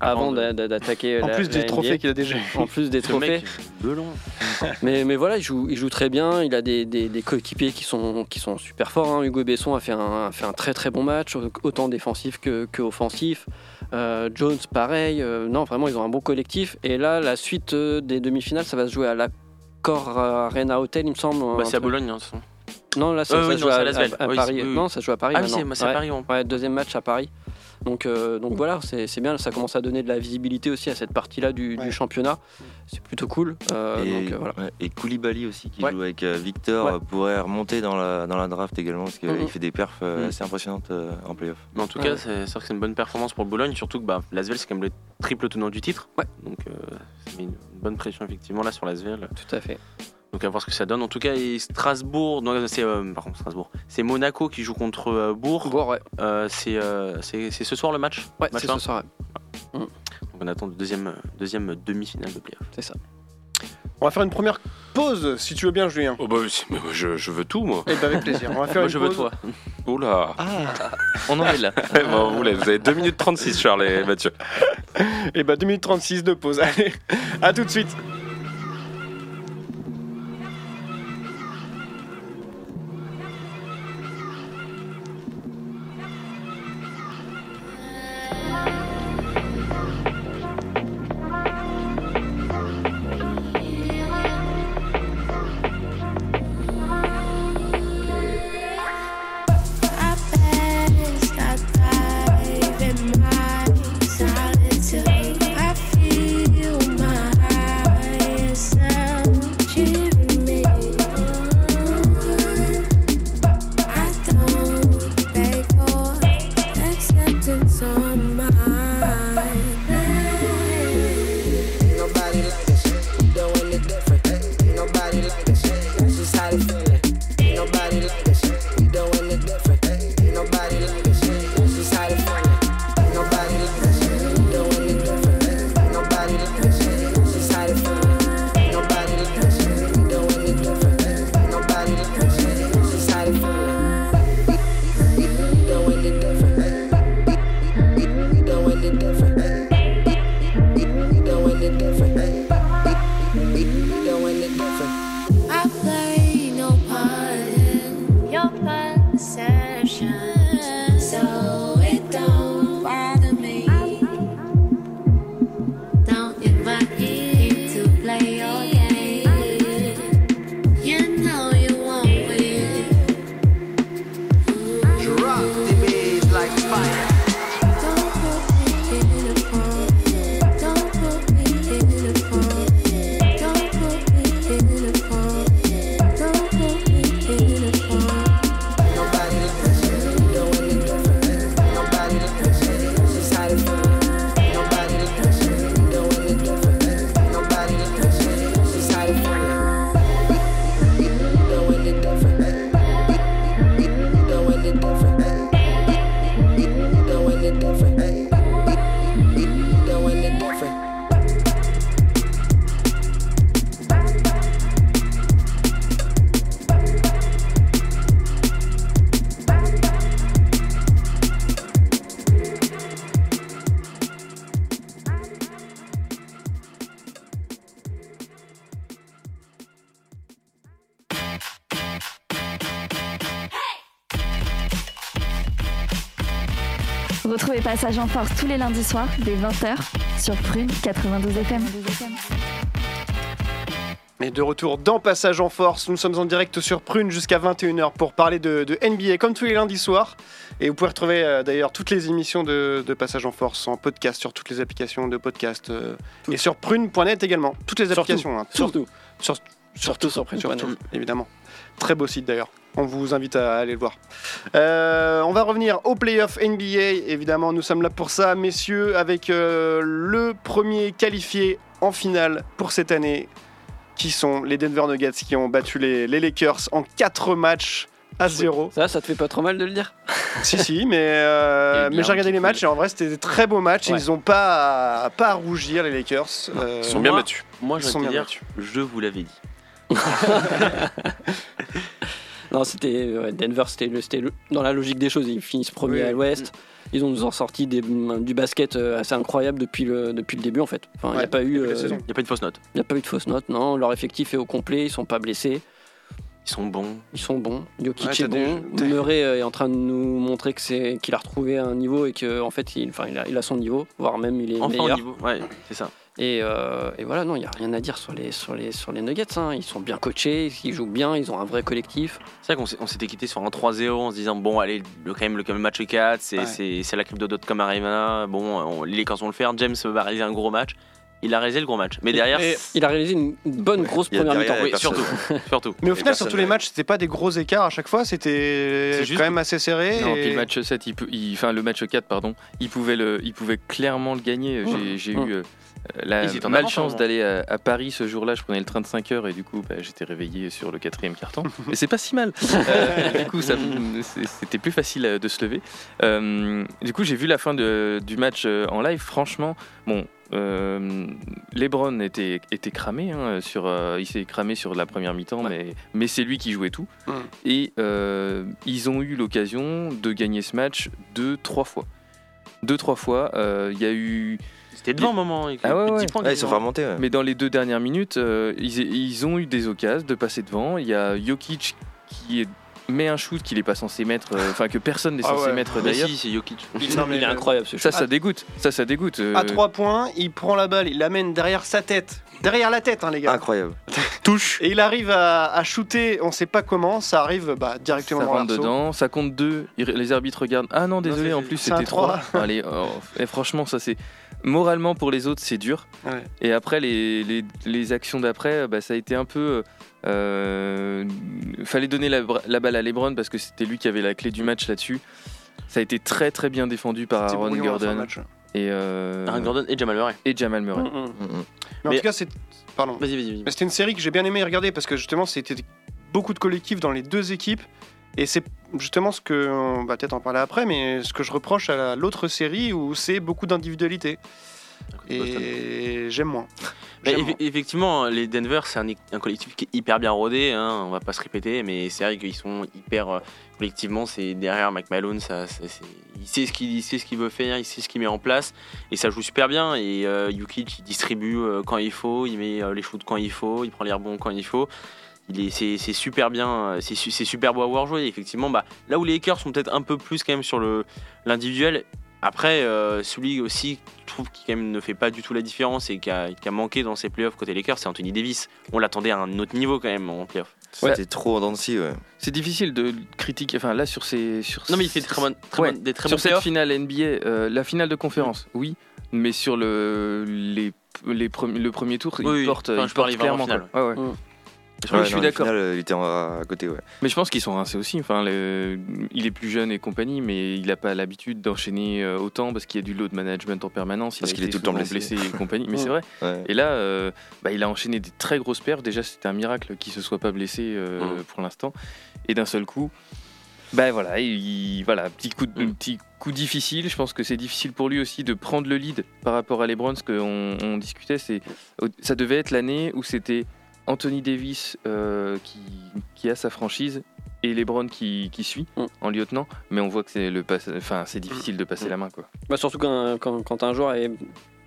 avant d'attaquer. En la- plus la des trophées qu'il a déjà. En plus des trophées. mec. Mais, mais voilà, il joue, il joue très bien. Il a des, des- des coéquipiers qui sont, qui sont super forts. hein. Hugo Besson a fait, un, a fait un très très bon match, autant défensif que, que offensif. Euh, Jones, pareil. Euh, non, vraiment, ils ont un bon collectif. Et là, la suite euh, des demi-finales, ça va se jouer à l'Accor Arena Hotel, il me semble. Bah, c'est à Boulogne. hein, de toute façon. Non, là, ça, Euh, ça oui, non, joue à, Paris. oui, oui. Non, ça se joue à Paris. Ah c'est à Ouais. Paris. on- Ouais, deuxième match à Paris. Donc, euh, donc voilà, c'est bien, ça commence à donner de la visibilité aussi à cette partie-là du, championnat. C'est plutôt cool. Euh, et, donc, euh, voilà. ouais, et Koulibaly aussi, qui Ouais. joue avec Victor, Ouais. pourrait remonter dans la, dans la draft également, parce qu'il Mhm. fait des perfs Mhm. assez impressionnantes euh, en playoff. Mais en tout Ouais. cas, c'est sûr que c'est une bonne performance pour le Boulogne, surtout que bah, Lasvel, c'est quand même le triple tenant du titre. Ouais. Donc, euh, ça met une bonne pression effectivement là sur Lasvel. Tout à fait. Donc, à voir ce que ça donne. En tout cas, et Strasbourg, c'est euh, par contre Strasbourg, c'est Monaco qui joue contre euh, Bourg. Bon, ouais, Euh, c'est euh, c'est c'est ce soir le match? ouais Match c'est ce soir. ouais. Donc, on attend le deuxième, deuxième demi-finale de playoff. C'est ça. On va faire une première pause, si tu veux bien, Julien. Oh bah, mais je, je veux tout, moi. Eh ben, avec plaisir. On va faire Moi, une je veux toi. Oula. On en est là. Bon, vous, vous avez 2 minutes 36, Charles et Mathieu. Et bah 2 minutes 36 de pause. Allez, à tout de suite. Retrouvez Passage en Force tous les lundis soirs dès 20h sur Prune 92 FM. Et de retour dans Passage en Force, nous sommes en direct sur Prune jusqu'à 21h pour parler de, de NBA comme tous les lundis soirs. Et vous pouvez retrouver euh, d'ailleurs toutes les émissions de, de Passage en Force en podcast sur toutes les applications de podcast euh, et sur prune.net également. Toutes les Surtout. applications. hein, tout. Surtout. Sur- Surtout sur Prune.net. Surtout, évidemment. Très beau site d'ailleurs. On vous invite à aller le voir. Euh, on va revenir au playoff NBA. Évidemment, nous sommes là pour ça, messieurs, avec euh, le premier qualifié en finale pour cette année, qui sont les Denver Nuggets, qui ont battu les, les Lakers en 4 matchs à 0. Ça, ça te fait pas trop mal de le dire? Si, si, mais, euh, mais j'ai regardé les matchs et en vrai, c'était des très beaux matchs. Ouais. Ils n'ont pas, à- pas à rougir, les Lakers. Euh, Ils sont bien moi- battus. Moi, Ils je sont vais te bien dire, battus. je vous l'avais dit. Non, c'était ouais, Denver, c'était le- c'était le- dans la logique des choses. Ils finissent premiers Oui. à l'Ouest. Ils ont nous en sorti des- du basket euh, assez incroyable depuis le, depuis le début en fait. Enfin, il n'y Ouais, a pas eu, euh. Il n'y a pas eu de fausse note. il y a pas eu de fausse note. Non, leur effectif est au complet. Ils sont pas blessés. Ils sont bons. Ils sont bons. Jokic Ouais, est bon. des- Murray euh, est en train de nous montrer que c'est qu'il a retrouvé un niveau et que en fait il, enfin, il, a, il a son niveau, voire même il est Enfin meilleur. niveau. Ouais, c'est ça. Et, euh, et voilà, non, il n'y a rien à dire sur les, sur les, sur les Nuggets. hein. Ils sont bien coachés, ils jouent bien, ils ont un vrai collectif. C'est vrai qu'on s'était quitté sur un 3-0 en se disant bon allez le, quand même le, quand même match 4 c'est Ouais. c'est- c'est la crypto.com Arena bon on- les Lakers vont le faire James va réaliser un gros match il a réalisé le gros match mais derrière Il a réalisé une bonne grosse première mi-temps. oui, surtout surtout Mais au final, sur tous les matchs, c'était pas des gros écarts à chaque fois. C'était C'est juste quand même assez serré. Non, et- puis le match 7, il peut, il- enfin le match 4, pardon, il pouvait, le, il pouvait clairement le gagner. J'ai Mmh. eu euh, la étaient en malchance d'aller à, à Paris ce jour-là. Je prenais le train de 5 heures et du coup, bah, j'étais réveillé sur le quatrième carton. Mais c'est pas si mal. Euh, du coup, c'était plus facile euh, de se lever. Euh, du coup, j'ai vu la fin de- du match euh, en live. Franchement, bon. Euh, Lebron était, était cramé hein, sur, euh, il s'est cramé sur la première mi-temps, mais, mais c'est lui qui jouait tout. Et euh, ils ont eu l'occasion de gagner ce match deux, trois fois. Deux, trois fois. euh, Il y a eu. C'était devant un moment il- Ah ouais, plus de ouais. 10 points Ouais, ils sont remonter. ouais. Mais dans les deux dernières minutes, euh, ils, ils ont eu des occasions de passer devant. Il y a Jokic qui est- met un shoot qu'il n'est pas censé mettre, euh, enfin que personne n'est Ah censé ouais. mettre d'ailleurs. si c'est Jokic Il, Non, mais il est le- incroyable ce Ça, jeu. ça dégoûte. Ça, ça dégoûte. euh, À 3 points, il prend la balle, il l'amène derrière sa tête. Derrière la tête, hein, les gars. Incroyable. Touche. Et il arrive à, à shooter, on sait pas comment, ça arrive bah, directement Ça dans rentre dedans, ça compte deux. Les arbitres regardent. Ah non, désolé, en plus c'était trois. trois. Allez, oh, et franchement, ça c'est moralement pour les autres, c'est dur. Ouais. Et après, les, les, les actions d'après, bah, ça a été un peu. Euh, fallait donner la, balle à LeBron parce que c'était lui qui avait la clé du match là-dessus. Ça a été très très bien défendu par Aaron Gordon et, euh, Aaron Gordon et Jamal Murray et Jamal Murray. Mm, mm. Mm. Mais, en tout cas, c'est. Pardon. vas-y vas-y vas-y Mais c'était une série que j'ai bien aimé regarder parce que justement, c'était beaucoup de collectifs dans les deux équipes. Et c'est justement ce que. On va peut-être en parler après, mais ce que je reproche à la- l'autre série où c'est beaucoup d'individualité. Et j'aime moins. Eff- moins. effectivement, les Denver, c'est un, un collectif qui est hyper bien rodé, hein, on va pas se répéter, mais c'est vrai qu'ils sont hyper. euh, collectivement, c'est derrière Malone, ça, il sait ce qu'il il sait ce qu'il veut faire, il sait ce qu'il met en place, et ça joue super bien. Et euh, Jokic, il distribue euh, quand il faut, il met euh, les shoots quand il faut, il prend les rebonds quand il faut. Il est, c'est, c'est super bien, euh, c'est, su- c'est super beau à voir jouer. Effectivement, bah, là où les Lakers sont peut-être un peu plus quand même sur le, l'individuel, après, euh, celui aussi, je trouve, qui quand même ne fait pas du tout la différence et qui a, qui a manqué dans ses playoffs côté Lakers, c'est Anthony Davis. On l'attendait à un autre niveau quand même en playoffs. C'était trop en ouais. C'est difficile de critiquer. Enfin, là, sur ces. Sur Non, mais il fait très bonnes, très Ouais, des très sur bons cette finale NBA, euh, la finale de conférence, oui, mais sur le, les, les premi- le premier tour, Oui, il porte, Enfin, il porte vraiment clairement. finale. Ouais, ouais. Oui, Ouais, je suis d'accord. il était en- à côté, ouais. Mais je pense qu'ils sont rincés aussi. Enfin, le- il est plus jeune et compagnie, mais il n'a pas l'habitude d'enchaîner euh, autant parce qu'il y a du load management en permanence. Il Parce qu'il est tout le temps blessé. et compagnie. Mais c'est vrai. Ouais. Et là, euh, bah, il a enchaîné des très grosses perfs. Déjà, c'était un miracle qu'il se soit pas blessé euh, Mm. pour l'instant. Et d'un seul coup, bah voilà, il, voilà, petit coup, de- Mm. petit coup difficile. Je pense que c'est difficile pour lui aussi de prendre le lead par rapport à LeBron. Ce qu'on on discutait, c'est ça devait être l'année où c'était Anthony Davis euh, qui, qui a sa franchise et LeBron qui, qui suit Mm. en lieutenant. Mais on voit que c'est le passe- enfin c'est difficile de passer Mm. la main quoi. Bah, surtout quand, quand, quand un joueur est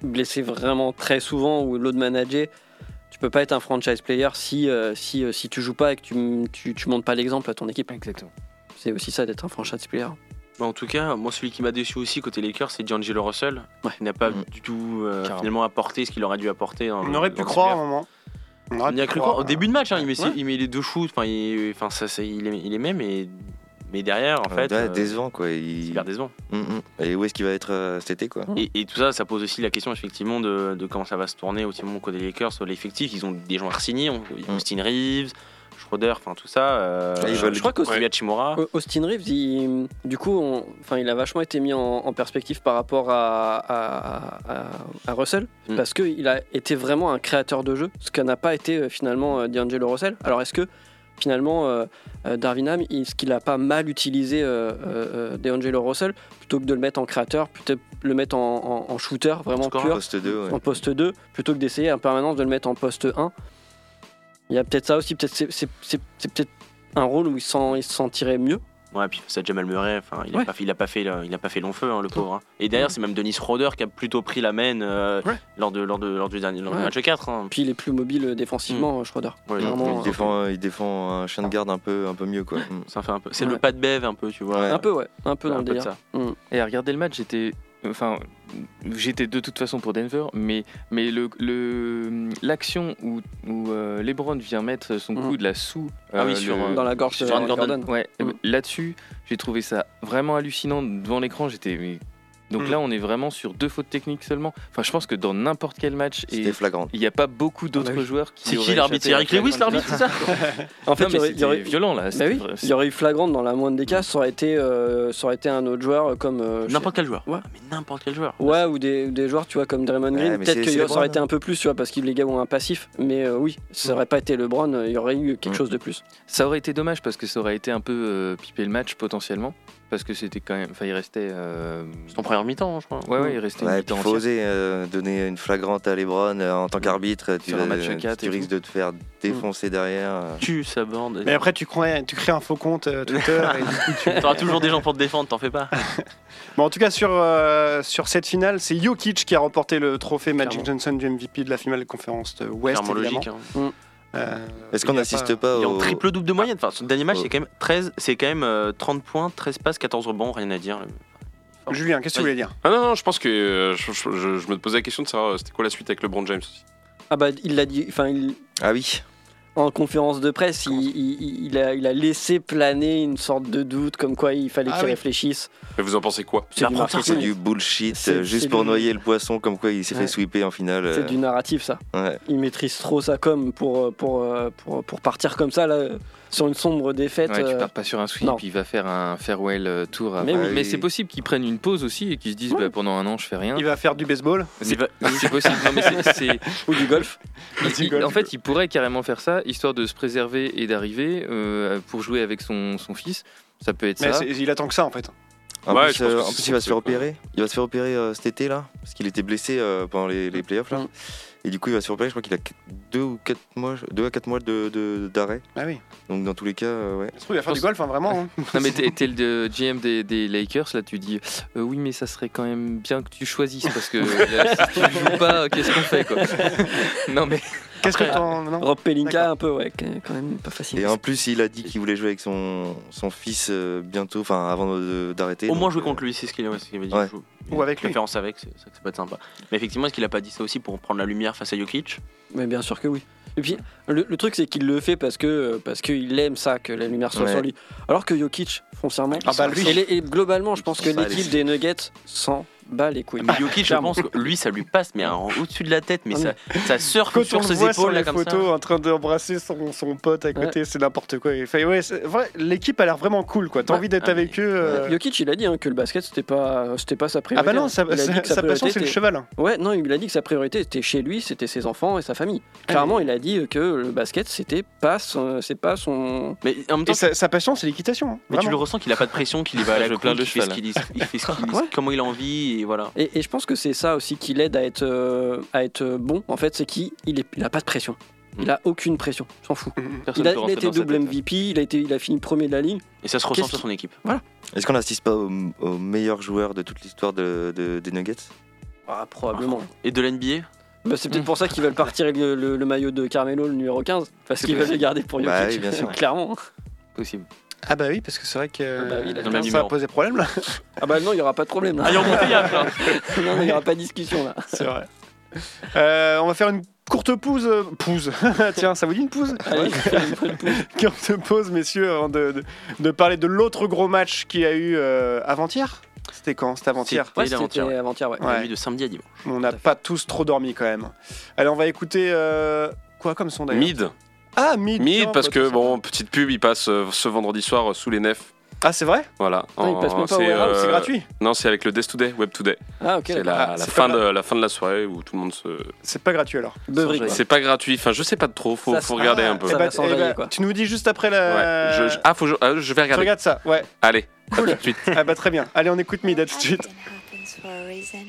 blessé vraiment très souvent ou l'autre manager, tu peux pas être un franchise player si, euh, si, euh, si tu joues pas et que tu, tu, tu montres pas l'exemple à ton équipe. Exactement. C'est aussi ça d'être un franchise player. Bah, en tout cas, moi, celui qui m'a déçu aussi côté Lakers, c'est D'Angelo Russell. Il n'a pas Mm. du tout euh, finalement apporté ce qu'il aurait dû apporter. dans- On aurait dans pu croire à un moment. On y a cru croire. Au début de match, hein, il, met, Ouais. il met les deux shoots. Enfin, il, enfin, ça, c'est- il, est, il aimait, mais, mais derrière, en fait, Ouais, euh, décevant quoi. c'est Il... hyper décevant. Mm, mm. Et où est-ce qu'il va être euh, cet été quoi Et, et tout ça, ça pose aussi la question effectivement de, de comment ça va se tourner aussi mon côté des Lakers sur l'effectif. Ils ont des joueurs signés, on- Mm. Austin Reeves, Schroeder, enfin tout ça. euh, Ouais, ils je, crois qu'Osui Hachimura. Au- Austin Reeves, il- du coup, enfin, il a vachement été mis en, en perspective par rapport à, à, à- à Russell, Mm. parce qu'il a été vraiment un créateur de jeu, ce qu'a n'a pas été euh, finalement euh, D'Angelo Russell. Alors, est-ce que finalement, euh, euh, Darvin Ham, est-ce qu'il n'a pas mal utilisé euh, D'Angelo Russell plutôt que de le mettre en créateur, peut-être le mettre en, en- en shooter vraiment Scoreur. pur, Poste 2, ouais. en poste 2, plutôt que d'essayer en permanence de le mettre en poste 1 Il y a peut-être ça aussi, peut-être c'est, c'est- c'est- c'est peut-être un rôle où il s'en, il se sentirait mieux. Ouais, puis ça Jamal Murray, enfin, il, a Ouais. pas il a pas fait, il a pas fait long feu, hein, le pauvre. hein. Et derrière, c'est même Denis Schroeder qui a plutôt pris la main euh, Ouais. lors, de, lors, de, lors du dernier lors du Ouais. match 4. hein. Puis il est plus mobile euh, défensivement, Schroeder. Ouais, Vraiment, il, défend, il défend un chien de garde un peu, un peu mieux quoi. Mm. Ça fait un peu. C'est Ouais. le pas de Bev un peu, tu vois. Ouais. Un peu, ouais, un peu dans Un le délire. ça. Et à regarder le match, j'étais. Enfin, j'étais de toute façon pour Denver, mais, mais le, le- l'action où, où euh, LeBron vient mettre son coude là sous. Ah oui, euh, sur, le- euh, Dans la gorge Sur Gordon. Gordon. Ouais, Mhm. euh, là-dessus, j'ai trouvé ça vraiment hallucinant devant l'écran. J'étais. Donc Mhm. là, on est vraiment sur deux fautes techniques seulement. Enfin, je pense que dans n'importe quel match, et C'était flagrant. il n'y a pas beaucoup d'autres Ah bah oui. joueurs qui. C'est qui l'arbitre Eric Lewis, l'arbitre, c'est ça En fait, Non, il y mais aurait- il y c'était aurait- violent là. Bah c'était oui, vrai- il y aurait eu flagrante dans la moindre des cas, ça aurait été, euh, ça aurait été un autre joueur comme. euh, N'importe quel joueur. Ouais. Mais n'importe quel joueur. Ouais, ou des, des joueurs, tu vois, comme Draymond Green. Ouais, Peut-être que ça aurait été un peu plus, tu vois, parce que les gars ont un passif. Mais euh, oui, ça aurait pas été LeBron, euh, il y aurait eu quelque Mm. chose de plus. Ça aurait été dommage parce que ça aurait été un peu euh, pipé le match potentiellement. Parce que c'était quand même. Enfin, il restait. euh, C'est en première mi-temps, je crois. Ouais, ouais, il restait une Ouais, mi-temps il faut oser euh, donner une flagrante à Lebron euh, en tant qu'arbitre. Tu, Sur un vas- match tu et risques de te faire défoncer derrière. euh. Tu sa bande. Mais après, tu crées, tu crées un faux compte euh, Twitter. et du coup, tu- T'auras toujours des gens pour te défendre, t'en fais pas. Bon, en tout cas, sur, euh, sur cette finale, c'est Jokic qui a remporté le trophée Magic Clairement. Johnson du MVP de la finale de conférence de. Clairement évidemment. logique. hein. Euh, Est-ce qu'on n'assiste pas, Il est en au. triple double de moyenne. Enfin, son dernier match, Oh. c'est quand même 13, c'est quand même euh, 30 points, 13 passes, 14 rebonds, rien à dire. Julien, qu'est-ce que tu voulais dire? Ah non, non, je pense que euh, je, je- je- je me posais la question de savoir euh, c'était quoi la suite avec LeBron James aussi? Ah bah, il l'a dit, enfin, il- Ah oui. En conférence de presse, il, il- il a, il a laissé planer une sorte de doute comme quoi il fallait Ah qu'il oui. réfléchisse. Mais vous en pensez quoi C'est du marketing. du bullshit, euh, juste pour du- noyer le poisson, comme quoi il s'est Ouais. fait sweeper en finale. C'est euh, du narratif, ça. ouais. Il maîtrise trop sa com pour, euh, pour, euh, pour, pour partir comme ça, là, sur une sombre défaite. Ouais, tu euh, pars pas sur un sweep, non. il va faire un farewell euh, tour. Mais oui. mais c'est possible qu'ils prennent une pause aussi et qu'ils se disent bah, pendant un an je fais rien. Il va faire du baseball. C'est c'est possible. Non, mais Ou du golf. il- Du il- golf. en fait, il pourrait carrément faire ça, histoire de se préserver et d'arriver euh, pour jouer avec son, son fils. Ça peut être Mais ça. il attend que ça en fait. En Ouais, plus, euh, en plus, il va se faire opérer. Il va se faire opérer euh, cet été là, parce qu'il était blessé euh, pendant les, les playoffs là. Mm. Et du coup, il va se faire opérer. Je crois qu'il a qu- deux ou quatre mois, deux à quatre mois de de- d'arrêt. Ah oui. Donc dans tous les cas, euh, ouais. Ça se trouve, il va faire du golf, hein, vraiment. hein. Non mais t'es le GM des, des Lakers, là tu dis euh, oui mais ça serait quand même bien que tu choisisses parce que si tu joues pas, qu'est-ce qu'on fait quoi? Non mais Qu'est-ce que t'en. non Rob Pelinka, un peu, ouais, quand même pas facile. Et en plus, il a dit qu'il voulait jouer avec son, son fils euh, bientôt, enfin avant d'arrêter. Au moins jouer euh, contre lui, c'est ce qu'il ouais, ce qu'il avait dit. Ouais. Ou avec lui. Préférence avec, c'est ça que ça peut être sympa. Mais effectivement, est-ce qu'il a pas dit ça aussi pour prendre la lumière face à Jokic? Mais bien sûr que oui. Et puis, le, le truc, c'est qu'il le fait parce que parce qu'il aime ça, que la lumière soit Ouais. sur lui. Alors que Jokic, foncièrement, Ah bah, lui. et, les- et globalement, je pense que l'équipe des Nuggets s'en bat les couilles. Mais Jokic, je pense que lui, ça lui passe, mais au-dessus de la tête, mais Ah ça, ça surfe Quand on sur le ses voit sur épaules, les là, comme photos ça. en train d'embrasser son, son pote à côté, c'est n'importe quoi. Enfin, ouais, c'est- vrai, L'équipe a l'air vraiment cool, quoi. T'as Ouais. envie d'être Ah, avec mais- eux. euh, Jokic, il a dit hein, que le basket, c'était pas, c'était pas sa Ah priorité. bah non, hein. sa, passion, c'est le cheval. hein. Ouais, non, il a dit que sa priorité était chez lui, c'était ses enfants et sa famille. Clairement, il a dit que le basket, c'était pas son, c'est pas son. Mais en même temps, Et sa, sa passion, c'est l'équitation. hein, mais tu le ressens qu'il a pas de pression, qu'il y va à la fait ce cheval. qu'il il fait ce qu'il- Ouais. comment il a envie, et voilà. Et, et je pense que c'est ça aussi qui l'aide à être, euh, à être bon. En fait, c'est qu'il il est- il a pas de pression. Il a aucune pression, s'en fout. personne Il a, il été double tête. MVP, il a, été, il a fini premier de la ligue. Et ça se ressent sur son équipe. Est-ce qu'on n'assiste pas au, au meilleur joueur de toute l'histoire de, de- des Nuggets? Ah, probablement. Et de l'NBA Bah, c'est peut-être pour ça qu'ils veulent partir avec le, le- le maillot de Carmelo, le numéro 15. Parce qu'ils veulent le garder pour Jokic. Bah oui, bien sûr. Clairement. Possible. Ah bah oui, parce que c'est vrai que Ah bah oui, là, euh, ça va poser problème là. Ah bah non, il n'y aura pas de problème. Là. Ah, il y a embouteillage, là. non, il n'y aura pas de discussion là. C'est vrai. Euh, on va faire une courte pause. euh, Pause. Tiens, ça vous dit une pause? Allez, une pause. Courte pause, messieurs, avant de, de- de parler de l'autre gros match qu'il y a eu euh, avant-hier? C'était quand? C'était avant-hier. C'était Ouais, c'était ouais. avant-hier, ouais. On a Ouais. de samedi à dimanche. On n'a pas tous trop dormi quand même. Allez, on va écouter euh, quoi comme son d'ailleurs? Mid. Ah, Mid. Mid, parce bah, que, bon, petite pub, il passe euh, ce vendredi soir euh, sous les nefs. Ah, c'est vrai? Voilà. Ah, il passe même pas au c'est, warehouse, C'est euh, gratuit. Non, c'est avec le Death Today, Web Today. Ah, ok, c'est d'accord. la, Ah, la c'est fin pas de, la fin de la soirée où tout le monde se. C'est pas gratuit alors. Quoi. C'est pas gratuit. Enfin, je sais pas trop. Faut, Ça, faut c'est- regarder ah, un peu. ça Eh va bah, s'enjailler, eh bah, quoi. Tu nous dis juste après la. Ouais. Je, je- ah, faut, je, ah, je vais Tu regarder. regardes ça, ouais. Allez. à tout de suite. Ah bah très bien. Allez, on écoute Mid, à tout de suite. Everything happens for a reason.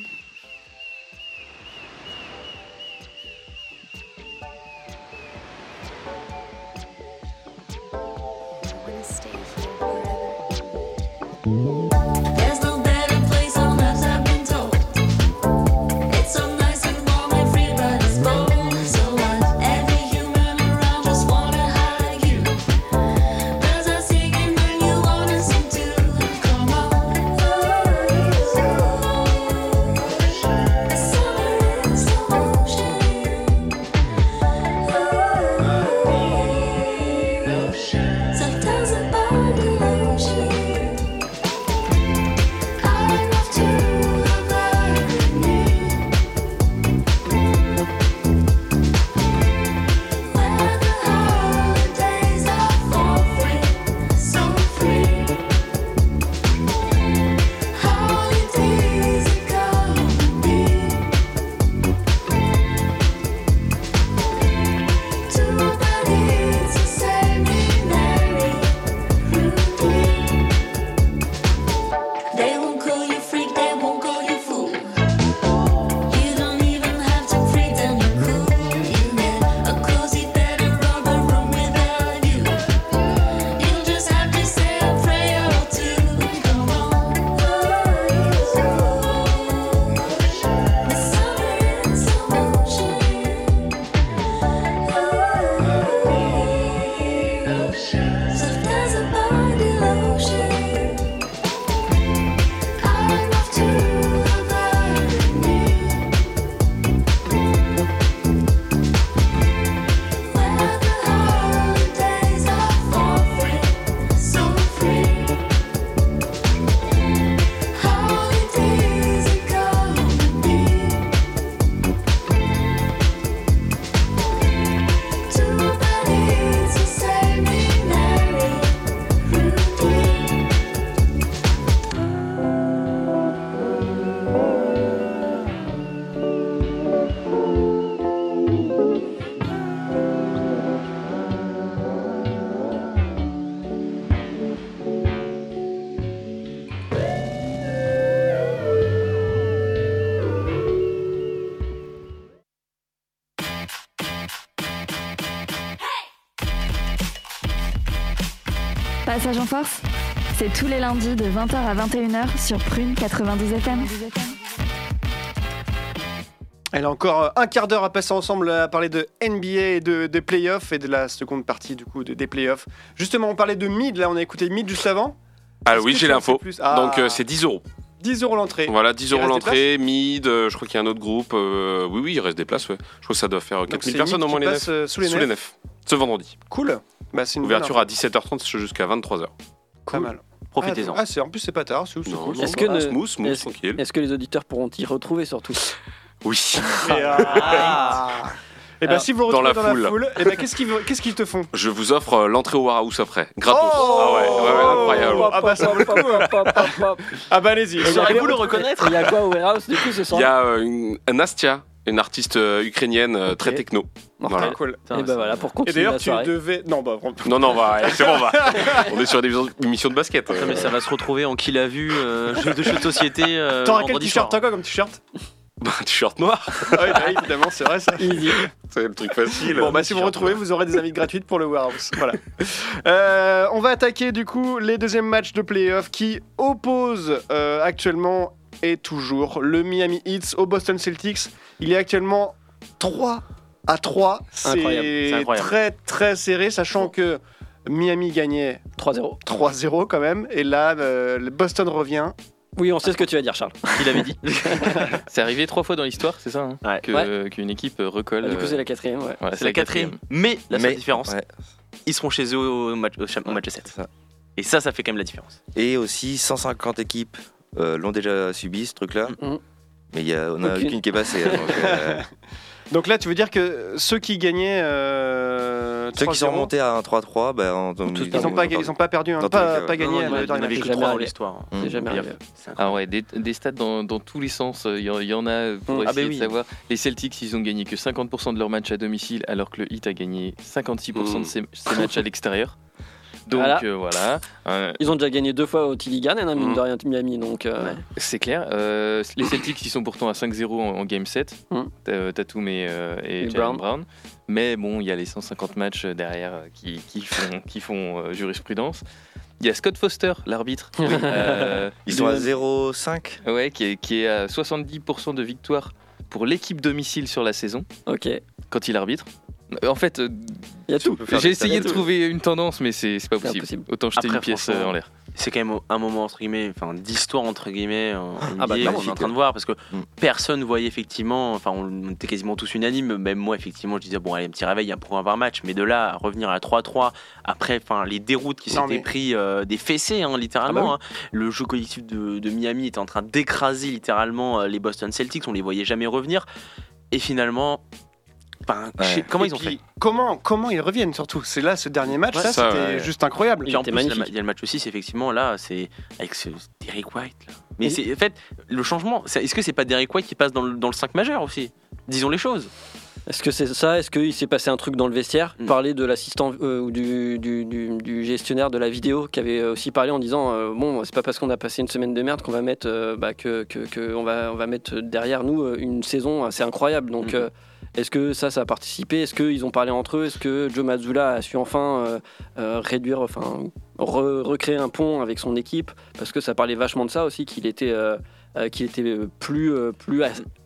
Passage en force, c'est tous les lundis de 20h à 21h sur Prune 92 FM. Elle a encore euh, un quart d'heure à passer ensemble à parler de NBA et de, des playoffs et de la seconde partie du coup de- des playoffs. Justement, on parlait de mid, là on a écouté mid juste avant. Ah oui, j'ai l'info. Ah. Donc euh, c'est 10 euros. 10 euros l'entrée. Voilà, 10 Il euros l'entrée, mid, euh, je crois qu'il y a un autre groupe. euh, oui, oui, il reste des places, ouais. Je crois que ça doit faire euh, Donc 4000 c'est personnes au moins les nefs. sous les nefs. Ce vendredi. Cool. Bah, c'est une bonne Ouverture à 17h30 jusqu'à 23h. Pas mal. Profitez-en. Ah, c'est en plus c'est pas tard, c'est cool. Est-ce que voilà, ne- smooth, smooth, est-ce- tranquille. Est-ce que les auditeurs pourront y retrouver surtout Oui. Et, euh, Et ben Alors, si vous le dans retrouvez la dans la foule. foule, et ben qu'est-ce qu'ils qu'est-ce qu'ils te font Je vous offre euh, l'entrée au warehouse après. Gratos. Oh ah ouais, ouais, ouais, incroyable. Ah bah ça. Ah bah allez-y. Saurez-vous le reconnaître Il y a quoi au warehouse du coup ce soir Il y a euh, une, Nastia, une artiste euh, ukrainienne euh, très techno. Voilà. Cool. Et bah voilà pour Et continuer d'ailleurs la tu soirée. devais non bah Non, non, bah, c'est bon. On est sur des émissions de basket. Mais ça va se retrouver en qui l'a vu, euh, jeu de jeu de société. Euh, T'auras quel vendredi t-shirt soir. T'as quoi comme t-shirt Bah, t-shirt noir. Ah oui, bah, évidemment, c'est vrai ça. Easy. C'est le truc facile. Bon bah si vous retrouvez, vous aurez des invites gratuites pour le warehouse. Voilà. Euh, on va attaquer du coup les deuxièmes matchs de playoff qui opposent euh, actuellement et toujours le Miami Heat au Boston Celtics. Il est actuellement 3 à 3. Incroyable, c'est très très serré, sachant que Miami gagnait 3-0. 3-0 quand même. Et là, euh, le Boston revient. Oui, on sait ce que tu vas dire, Charles. Il avait dit. C'est arrivé trois fois dans l'histoire, c'est ça hein Ouais. Que- Qu'une équipe recolle. Ah, du coup, euh, c'est la quatrième, ouais. C'est la quatrième. Mais la seule Mais- différence, ouais. ils seront chez eux au match, au cha- au match 7. ça. Et ça, ça fait quand même la différence. Et aussi 150 équipes euh, l'ont déjà subi ce truc-là. Mhm. Mais il y a, on a Aucune. aucune qui est passée. hein, donc, euh, Donc là, tu veux dire que ceux qui gagnaient euh, ceux qui sont 3-0, remontés à un 3-3, ben, on- ils n'ont pas, ils ont pas perdu, hein, pas, cas, pas gagné Non, en a- il y en dernier avait match. que jamais 3 dans l'histoire. Mm. C'est jamais arrivé. Ah ouais, des, des stats dans, dans tous les sens, il y, en- y en a pour Mm. Ah essayer bah oui. de savoir. Les Celtics, ils ont gagné que 50% de leurs matchs à domicile, alors que le Heat a gagné 56% de ses, ses matchs à l'extérieur. Donc Voilà. euh, voilà, Euh, Ils ont déjà gagné deux fois au Garden, hein, mine Mhm. de rien, Miami. Donc, euh, Ouais. c'est clair. Euh, les Celtics, ils sont pourtant à 5-0 en, en Game 7, Mm. euh, Tatum et, euh, et Brown. Brown. Mais bon, il y a les 150 matchs derrière qui, qui font, qui font euh, jurisprudence. Il y a Scott Foster, l'arbitre. Euh, Ils sont à de- 0,5. Ouais, qui est, qui est à 70% de victoire pour l'équipe domicile sur la saison ok. Quand il arbitre. En fait, euh, y a tout. j'ai essayé de trouver une tendance, mais c'est c'est pas possible. impossible. Autant jeter Après, une pièce euh, en l'air. C'est quand même un moment entre guillemets, enfin d'histoire entre guillemets en NBA Ah bah, qu'on est en train de voir parce que Mm. personne voyait effectivement, enfin on était quasiment tous unanimes, même moi effectivement je disais bon allez un petit réveil, il y a pour avoir match, mais de là à revenir à 3-3 après, enfin les déroutes qui s'étaient mais- pris euh, des fessées hein, littéralement, Ah bah hein. le jeu collectif de, de Miami était en train d'écraser littéralement euh, les Boston Celtics, on les voyait jamais revenir et finalement, Ouais. comment Et ils ont puis, fait Comment, comment ils reviennent surtout? C'est là, ce dernier match, Ouais, ça, ça, c'était ouais. juste incroyable. Il y a le magnifique. ma- il y a le match aussi, c'est effectivement là, c'est avec ce Derek White. Là. Mais c'est en fait le changement. c'est- Est-ce que c'est pas Derek White qui passe dans le, dans le 5 majeur aussi? Disons les choses. Est-ce que c'est ça? Est-ce qu'il s'est passé un truc dans le vestiaire? Mm. Parler de l'assistant euh, ou du, du, du- du gestionnaire de la vidéo qui avait aussi parlé en disant euh, bon c'est pas parce qu'on a passé une semaine de merde qu'on va mettre euh, bah, que, que, que on va on va mettre derrière nous euh, une saison assez incroyable. Donc Mhm. Est-ce que ça ça a participé? Est-ce qu'ils ont parlé entre eux? Est-ce que Joe Mazzulla a su enfin euh, euh, réduire enfin re- recréer un pont avec son équipe? Parce que ça parlait vachement de ça aussi qu'il était euh, qu'il était plus plus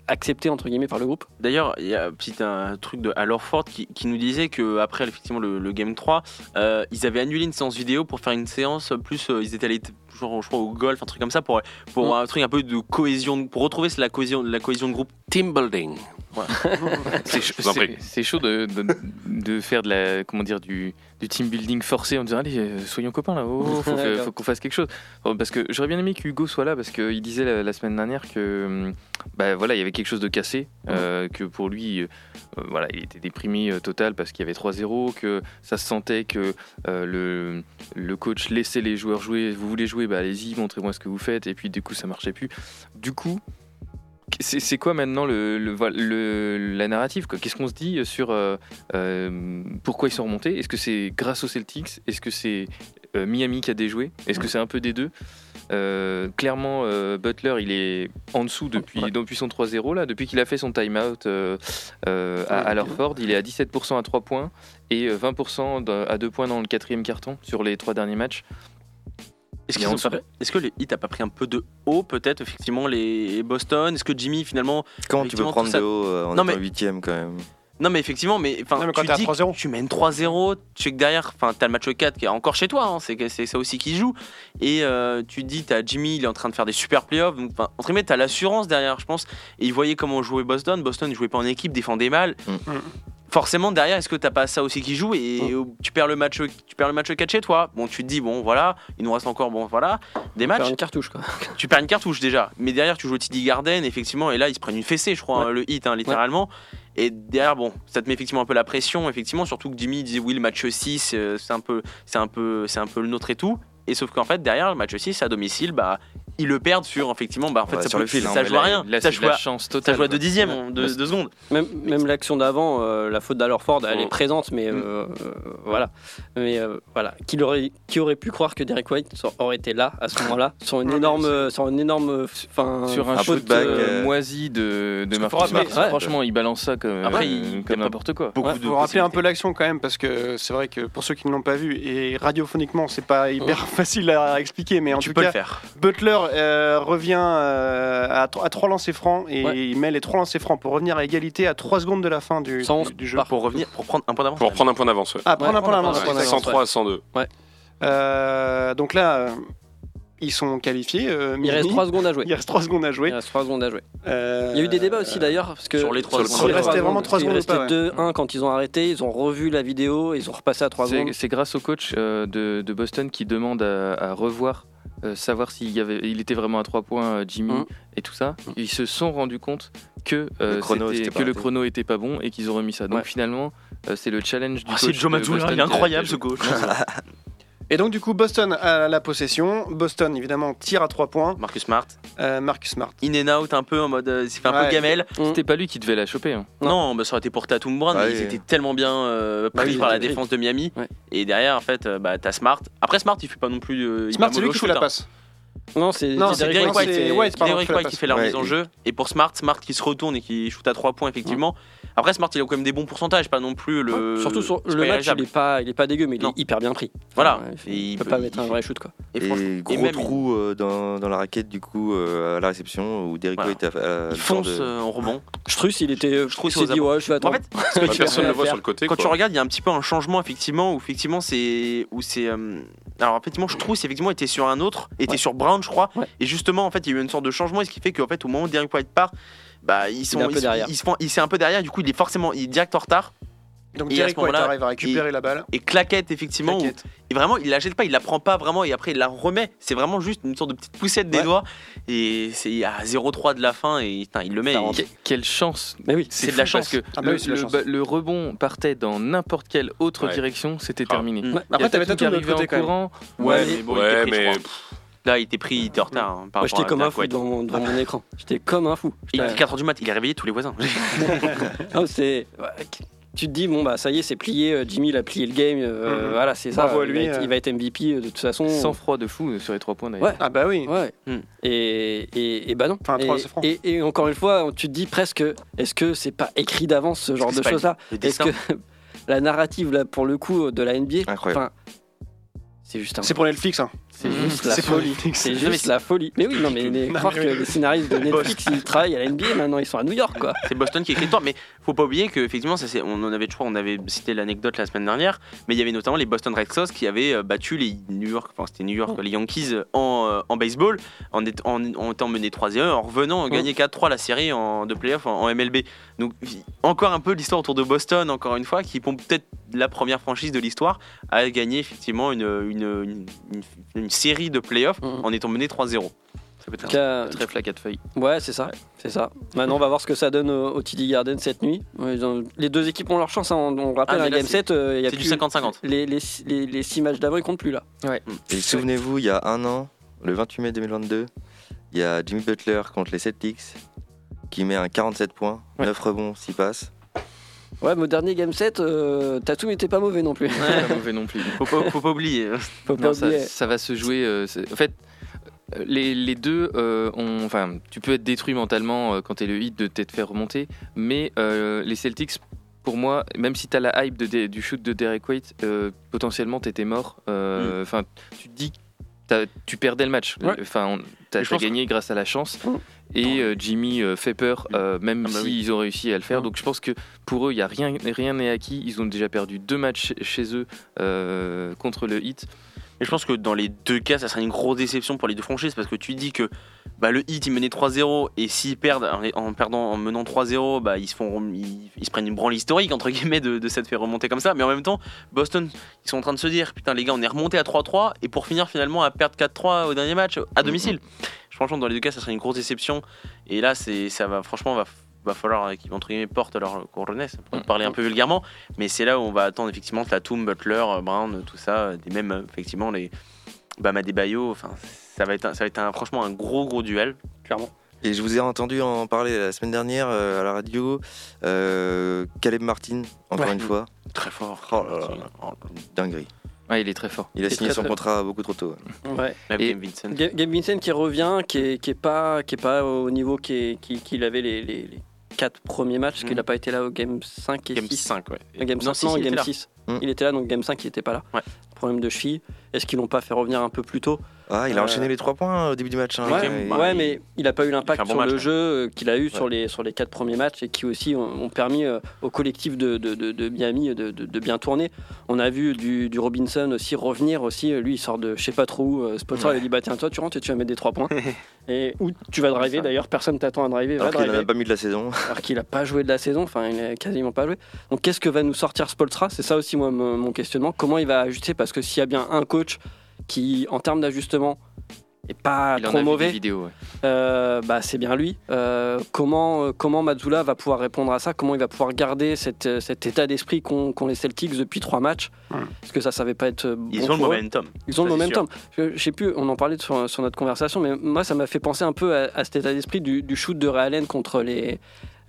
accepté entre guillemets par le groupe. D'ailleurs, il y a un petit un truc de Al Horford qui, nous disait que après effectivement le, game 3, euh, ils avaient annulé une séance vidéo pour faire une séance plus. ils étaient allés genre je crois au golf, un truc comme ça pour pour Mm. un truc un peu de cohésion, pour retrouver la cohésion la cohésion de groupe. Team building. C'est chaud, c'est- de, de, de faire de la, comment dire, du, du team building forcé en disant allez, euh, soyons copains là, oh, faut, faut qu'on fasse quelque chose. Oh, Parce que j'aurais bien aimé qu'Hugo soit là parce qu'il disait la, la semaine dernière que hum, bah, voilà, il y avait quelque chose de cassé, euh, que pour lui, euh, voilà, il était déprimé euh, total parce qu'il y avait 3-0, que ça se sentait que euh, le, le coach laissait les joueurs jouer. Vous voulez jouer, bah allez-y, montrez-moi ce que vous faites. Et puis du coup, ça marchait plus. Du coup, c'est quoi maintenant le, le- voilà, le- la narrative Qu'est-ce qu'on se dit sur euh, euh, pourquoi ils sont remontés? Est-ce que c'est grâce aux Celtics? Est-ce que c'est euh, Miami qui a déjoué? Est-ce que c'est un peu des deux? Clairement, Butler, il est en dessous depuis, depuis son 3-0 là, depuis qu'il a fait son time-out à, à Lorford, il est à 17% à 3 points et euh, 20% de- à 2 points dans le quatrième carton sur les trois derniers matchs. Est-ce qu'ils ont pas- que le Heat a pas pris un peu de haut peut-être effectivement les Boston? Est-ce que Jimmy finalement Comment tu peux prendre ça- de haut euh, en Non, étant mais- huitième quand même? Non mais effectivement, mais enfin, Non, mais quand tu t'es à dis 3-0. que tu mènes 3-0, tu sais que derrière, enfin, t'as le match 4 qui est encore chez toi, hein, c'est que- c'est ça aussi qui joue. Et euh, tu dis, t'as Jimmy, il est en train de faire des super playoffs, donc enfin, entre guillemets, t'as l'assurance derrière, je pense. Et il voyait comment jouait Boston. Boston, il jouait pas en équipe, défendait mal. Mm. Forcément, derrière, est-ce que t'as pas ça aussi qui joue et tu perds le match, tu perds le match 4 chez toi. Bon, tu te dis, bon, voilà, il nous reste encore, bon, voilà, des matchs Faire une cartouche quoi. tu perds une cartouche déjà. Mais derrière, tu joues au TD Garden, effectivement, et là, ils se prennent une fessée, je crois, Ouais. hein, le hit, hein, littéralement. Et derrière, bon, ça te met effectivement un peu la pression, effectivement, surtout que Jimmy disait oui, le match 6, euh, c'est un peu, c'est un peu, c'est un peu le nôtre et tout. Et sauf qu'en fait, derrière, le match 6, à domicile, bah, ils le perdent sur, effectivement, bah, en fait, Ouais, ça, sur peut- le fil, ça mais joue là, à rien. Là, ça joue de la à, chance ça totale. joue à deux dixièmes, Ouais. de, deux secondes. Même, même l'action d'avant, euh, la faute d'Alorford, elle Mm. est présente, mais euh, euh, voilà. Mais euh, voilà, qui aurait, qui aurait pu croire que Derek White aurait été là à ce moment-là, sur une énorme, sur une énorme, enfin, Sur un shoot moisi de, de Marcus Smart. ouais. Franchement, il balance ça comme, Après, euh, il- il comme n'importe quoi. Beaucoup Ouais, de faut rappeler un peu l'action quand même parce que c'est vrai que pour ceux qui ne l'ont pas vu et radiophoniquement c'est pas hyper facile à expliquer mais en tout cas le faire. Butler euh, revient euh, à, à 3 lancers francs et Ouais. il met les 3 lancers francs pour revenir à égalité à 3 secondes de la fin du, du, du jeu. Pour revenir, pour prendre un point d'avance. Pour prendre un point d'avance. ouais. Ah, prendre Ouais, un point d'avance. point ouais, d'avance. d'accord. 103 à 102. Euh, donc là, euh, ils sont qualifiés. euh, Il reste Miami. 3 secondes à jouer. Il reste 3 secondes à jouer. Il reste 3 secondes à jouer. Euh, Il y a eu des débats aussi d'ailleurs parce que Sur les trois Sur le secondes. premier, Il restait vraiment 3 Il secondes ou restait pas, ouais. 2-1 quand ils ont arrêté, ils ont revu la vidéo, ils ont repassé à 3 C'est secondes. c'est grâce au coach euh, de, de Boston qui demande à, à revoir, euh, savoir s'il y avait, il était vraiment à 3 points, euh, Jimmy Mhm. et tout ça. Ils se sont rendus compte que, euh, Le chrono, pas que le chrono était pas bon et qu'ils ont remis ça. Donc Ouais. finalement, euh, c'est le challenge du Ah, coach. c'est Joe Boston il est incroyable ce coach. Et donc du coup, Boston a la possession. Boston, évidemment, tire à 3 points. Marcus Smart. Euh, Marcus Smart. In and out un peu en mode. euh, il s'est fait un Ouais. peu gamelle. C'était pas lui qui devait la choper. hein. Non, bah, ça aurait été pour Tatum Brown, Bah mais oui. ils étaient tellement bien euh, Bah pris oui, par la défense de Miami. Ouais. Et derrière, en fait, euh, bah, t'as Smart. Après, Smart, il fait pas non plus. euh, Smart, c'est lui qui fait la passe. Non, c'est Non, Derek White, qui fait la White qui passe. fait la Ouais, remise en jeu. Et pour Smart, Smart qui se retourne et qui shoot à 3 points, effectivement. Après, Smart, il a quand même des bons pourcentages, pas non plus le. Surtout sur le match, il est pas, il est pas dégueu, mais il Non. est hyper bien pris. Voilà. Il, Et il peut peut- pas mettre un vrai shoot quoi. Et, Et gros même, trou euh, dans, dans la raquette du coup euh, à la réception où Derrick Voilà. White a, a il, fonce de- euh, en rebond. Struss, il était. Struss, il s'est dit, ouais, je vais En attendre. fait, Ce que tu Personne le voit sur le côté. Quand tu regardes, il y a un petit peu un changement effectivement où effectivement c'est où c'est alors effectivement je trouve effectivement était sur un autre était sur Brown je crois et justement en fait il y a eu une sorte de changement et ce qui fait qu'en fait au moment où Derrick White part bah ils sont est un peu ils, se- derrière. ils il c'est un peu derrière du coup il est forcément il est direct en retard Donc Et à Derek ce White moment-là, arrive à récupérer la balle. et claquette effectivement où- et vraiment il la jette pas il la prend pas vraiment et après il la remet c'est vraiment juste une sorte de petite poussette des Ouais. doigts et c'est à 0-3 de la fin et putain, il le met et- Quelle chance Mais oui. C'est de la parce chance. que Ah bah le, oui, le le rebond partait dans n'importe quelle autre Ouais. direction, c'était Ah. terminé. Mm. Il Après, t'avais arrivait l'autre côté, en courant. ouais, mais bon, il Ouais, était pris, je mais crois. Là il était pris il était en retard hein, par Moi, j'étais comme un fou devant mon, devant mon écran. J'étais comme un fou. il était 4h du mat il a réveillé tous les voisins c'est- ouais, Tu te dis, bon, bah ça y est, c'est plié. euh, Jimmy, il a plié le game. euh, Mhm. Voilà, c'est ça. À il, lui, va être, euh. il va être MVP euh, de toute façon. Sans froid de fou euh, sur les trois points d'ailleurs. Ouais. Ah bah oui. Ouais. Hmm. Et, et, et bah non. Enfin, et, trois, c'est franc. et, et encore une fois, tu te dis presque, est-ce que c'est pas écrit d'avance ce genre de choses-là le Est-ce que la narrative là pour le coup de la NBA, c'est juste un, C'est pour Netflix. Hein. C'est juste la folie. C'est mais juste la folie. Mais oui, non, mais Non, croire mais que les scénaristes de Netflix ils travaillent à la NBA maintenant, ils sont à New York quoi. C'est Boston qui écrit l'histoire, mais faut pas oublier que effectivement, ça, c'est- on en avait, je crois, on avait cité l'anecdote la semaine dernière, mais il y avait notamment les Boston Red Sox qui avaient euh, battu les New York, enfin c'était New York, les Yankees en, euh, en baseball, en, est- en, en étant menés 3-0, en revenant gagner 4-3 la série en, de playoff en, en MLB. Donc encore un peu l'histoire autour de Boston, encore une fois, qui pompe peut-être la première franchise de l'histoire à gagner effectivement une, une, une, une- une série de playoffs Mhm. en étant mené 3-0. Ça peut être cas, Très flac à de feuilles. Ouais, c'est ça, c'est ça. Maintenant, on va voir ce que ça donne au, au TD Garden cette nuit. Ouais, ils ont- les deux équipes ont leur chance. hein. On, on rappelle Ah, un là, game c'est- 7, euh, il y a c'est du plus- 50-50. Les, les, les, les six matchs d'avant, ils comptent plus là. Et souvenez-vous, il y a un an, le 28 mai 2022, il y a Jimmy Butler contre les Celtics qui met un 47 points, Ouais. 9 rebonds, 6 passes. Ouais, au dernier game 7, euh, Tatum était pas mauvais non plus. Pas mauvais non plus. Faut pas, faut pas oublier. Faut pas Non, oublier. ça va se jouer. euh, en fait, euh, les, les deux euh. Enfin, tu peux être détruit mentalement quand t'es le hit de t'être fait remonter, mais les Celtics, pour moi, même si t'as la hype de, du shoot de Derek White, potentiellement t'étais mort. Euh, Enfin, tu te dis. T'as- Tu perdais le match. Ouais. Enfin, t'as gagné grâce à la chance. Mm. Et euh, Jimmy euh, fait peur, euh, même Ah bah s'ils oui. ont réussi à le faire. Mm. Donc je pense que pour eux, il y a rien, rien n'est acquis. Ils ont déjà perdu deux matchs chez- eux euh, contre le Heat. Et je pense que dans les deux cas, ça serait une grosse déception pour les deux franchises parce que tu dis que bah, le Heat il menait 3-0 et s'ils perdent en, perdant en menant 3-0, bah, ils se font ils, ils se prennent une branle historique entre guillemets de, de s'être fait remonter comme ça. Mais en même temps, Boston ils sont en train de se dire putain les gars on est remonté à 3-3 et pour finir finalement à perdre 4-3 au dernier match à domicile. Franchement dans les deux cas ça serait une grosse déception et là c'est ça va franchement va va falloir qu'ils entre guillemets portent leur couronne pour parler un peu vulgairement mais c'est là où on va attendre effectivement Tatum, Butler, Brown, tout ça, des mêmes euh, effectivement les Bam Adebayo, enfin ça va être un- ça va être un- franchement un gros gros duel. Clairement. Et je vous ai entendu en parler la semaine dernière euh, à la radio. Euh, Caleb Martin, encore Ouais. une fois, Très fort. Oh là là là. dinguerie. Ouais, il est très fort. Il a signé très, son très contrat beaucoup trop tôt. Ouais. Et- Gabe Vincent. Ga- Gabe Vincent qui revient, qui est, qui est, pas, qui est pas au niveau qu'il est- qu'il qu'il avait les, les, les quatre premiers matchs, parce qu'il n'a pas été là au game 5 et Game 6. 5 ouais. Game Non, 5, si, non, si, il était game là. 6. Hmm. Il était là, donc game 5, il était pas là. Ouais. Problème de cheville. Est-ce qu'ils l'ont pas fait revenir un peu plus tôt? Ah, il a Euh, enchaîné les 3 points au début du match. hein. Ouais, ouais, mais il n'a pas eu l'impact bon sur match, le ouais. jeu euh, qu'il a eu sur Ouais. les sur les quatre premiers matchs et qui aussi ont, ont permis euh, au collectif de, de, de- de Miami de, de- de bien tourner. On a vu du, du Robinson aussi revenir aussi. Lui, il sort de je sais pas trop où. euh, Spoelstra il a dit bah tiens toi tu rentres et tu vas mettre des trois points. et où tu vas driver d'ailleurs. Personne t'attend à driver. Alors qu'il n'a pas mis de la saison. alors qu'il n'a pas joué de la saison, enfin il n'a quasiment pas joué. Donc qu'est-ce que va nous sortir Spolstra? C'est ça aussi moi mon questionnement. Comment il va ajuster? Parce que s'il y a bien un coach qui, en termes d'ajustement, est pas Il en trop a vu des mauvais, vidéos. ouais. euh, bah, c'est bien lui. Euh, comment, euh, comment Mazzula va pouvoir répondre à ça? Comment il va pouvoir garder cette, cet état d'esprit qu'ont les Celtics depuis trois matchs? Ouais. Parce que ça savait pas être euh, Ils bon ont le pour eux. momentum. Ils ont le Ça, momentum. Je, sais plus, on en parlait sur, sur notre conversation, mais moi ça m'a fait penser un peu à, à cet état d'esprit du, du shoot de Ray Allen contre les,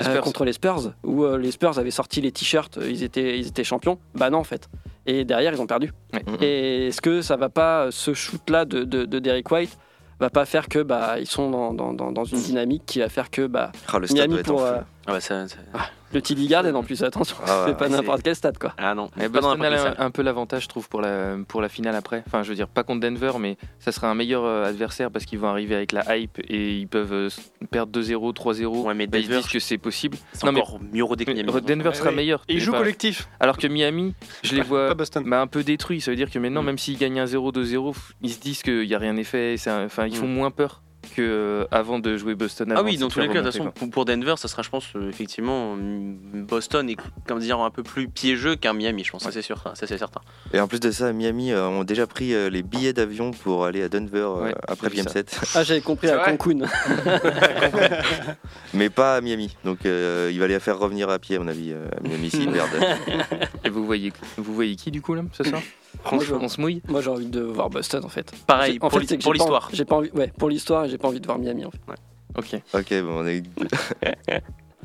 Spurs. contre les Spurs, où euh, les Spurs avaient sorti les t-shirts, euh, ils étaient, ils étaient champions. Bah non en fait. Et derrière ils ont perdu. Ouais. Mhm. Et est-ce que ça va pas, ce shoot-là de, de, de Derrick White, va pas faire que bah ils sont dans, dans, dans, dans une dynamique qui va faire que bah Ah, le stade Miami doit être en pour feu. euh, Ah bah ça, ça- le TD Garden en plus attention, Ah ouais, c'est pas n'importe quel stade quoi. Ah non, Mais Boston a un, un peu l'avantage, je trouve, pour la, pour la finale après. Enfin, je veux dire, pas contre Denver, mais ça sera un meilleur euh, adversaire parce qu'ils vont arriver avec la hype et ils peuvent euh, perdre 2-0, 3-0. Ouais, mais Bah, ils Denver, disent que c'est possible. c'est Non, mais- encore mieux rodé que Miami. Denver sera meilleur. Et il joue Enfin, collectif, Alors que Miami, je les vois bah, un peu détruits. Ça veut dire que maintenant, Mm. même s'ils gagnent un 0, 2-0, f- ils se disent qu'il n'y a rien fait. c'est un- Enfin, ils font Mm. moins peur qu'avant de jouer Boston. Ah avant oui, dans tous les cas, de toute façon, pour- Denver, ça sera, je pense, euh, effectivement, mm, Boston est, comment dire, un peu plus piégeux qu'un Miami, je pense, ça c'est sûr, ça c'est certain. Et en plus de ça, Miami euh, ont déjà pris euh, les billets d'avion pour aller à Denver euh, Ouais, après vu Game ça. 7. Ah j'avais compris à Cancun. Mais pas à Miami. Donc euh, il va les faire revenir à pied, à mon avis, euh, à Miami s'ils perdent. Et vous voyez, vous voyez qui du coup là? Ce soir Franchement, On se mouille Moi j'ai envie de voir Boston en fait. Pareil, en pour fait, l'histoire. envie- J'ai pas envie, ouais, pour l'histoire j'ai pas envie de voir Miami en fait. Ok. ok, bon, on est.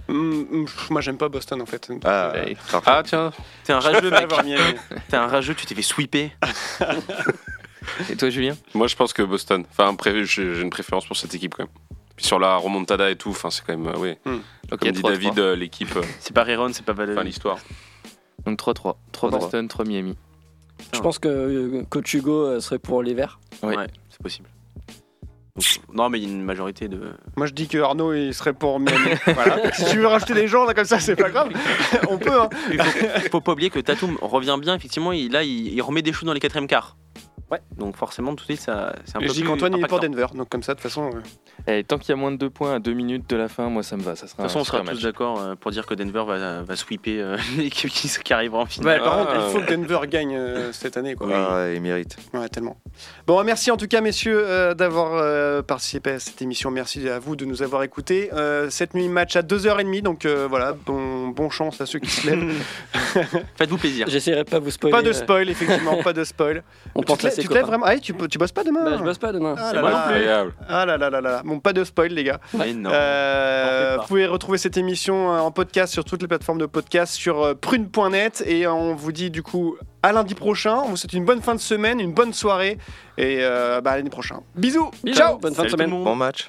Pff, moi j'aime pas Boston en fait. Ah, Ouais. Ah tiens, T'es un rageux, Pas mec. T'es un rageux, tu t'es fait sweeper. Et toi, Julien? Moi je pense que Boston. Enfin, j'ai une préférence pour cette équipe quand même. Puis sur la remontada et tout, enfin c'est quand même, euh, oui. Ok, Comme dit 3-3. David, euh, l'équipe, euh, C'est pas Rayron, c'est pas Valérie. enfin l'histoire. Donc 3-3. 3 3-3. Boston, 3 Miami. Je pense que euh, coach Hugo euh, serait pour les Verts. Ouais. Ouais, c'est possible. Donc, non, mais il y a une majorité de. Moi je dis que Arnaud il serait pour Miami. voilà. Si tu veux rajouter des gens là comme ça, c'est pas grave. On peut. Hein. Il faut, faut pas oublier que Tatum revient bien, effectivement. Il, là, il, il remet des choux dans les quatrièmes quarts. Ouais. Donc forcément, tout de suite, ça, c'est un peu Je dis plus qu'Antoine il est pour. Denver. Donc comme ça de toute façon. euh, Et tant qu'il y a moins de 2 points à 2 minutes de la fin, moi ça me va. Ça sera De toute façon, un on sera tous d'accord euh, pour dire que Denver va, va sweeper euh, l'équipe qui, qui arrivera en finale. Ouais, par Ah. contre, il faut que Denver gagne euh, cette année. Quoi. Ah, ouais, il mérite. Ouais, tellement. Bon, merci en tout cas, messieurs, euh, d'avoir euh, participé à cette émission. Merci à vous de nous avoir écoutés. Euh, cette nuit, match à 2h30, donc euh, voilà, bon, bon chance à ceux qui se lèvent. Faites-vous plaisir. J'essaierai de pas vous spoiler. pas de spoil, effectivement, pas de spoil. On pense ses tu te lèves vraiment? Ah, tu, tu bosses pas demain? Bah, je bosse pas demain. Ah C'est là moi là. non plus. Incroyable. Ah là là là là. Bon, pas de spoil, les gars. Mais non. Euh, vous pouvez retrouver cette émission euh, en podcast sur toutes les plateformes de podcast sur euh, prune.net et on vous dit du coup à lundi prochain. On vous souhaite une bonne fin de semaine, une bonne soirée et euh, bah, à lundi prochain. Bisous. Bisous, Ciao. bonne fin de Salut semaine. Bon match.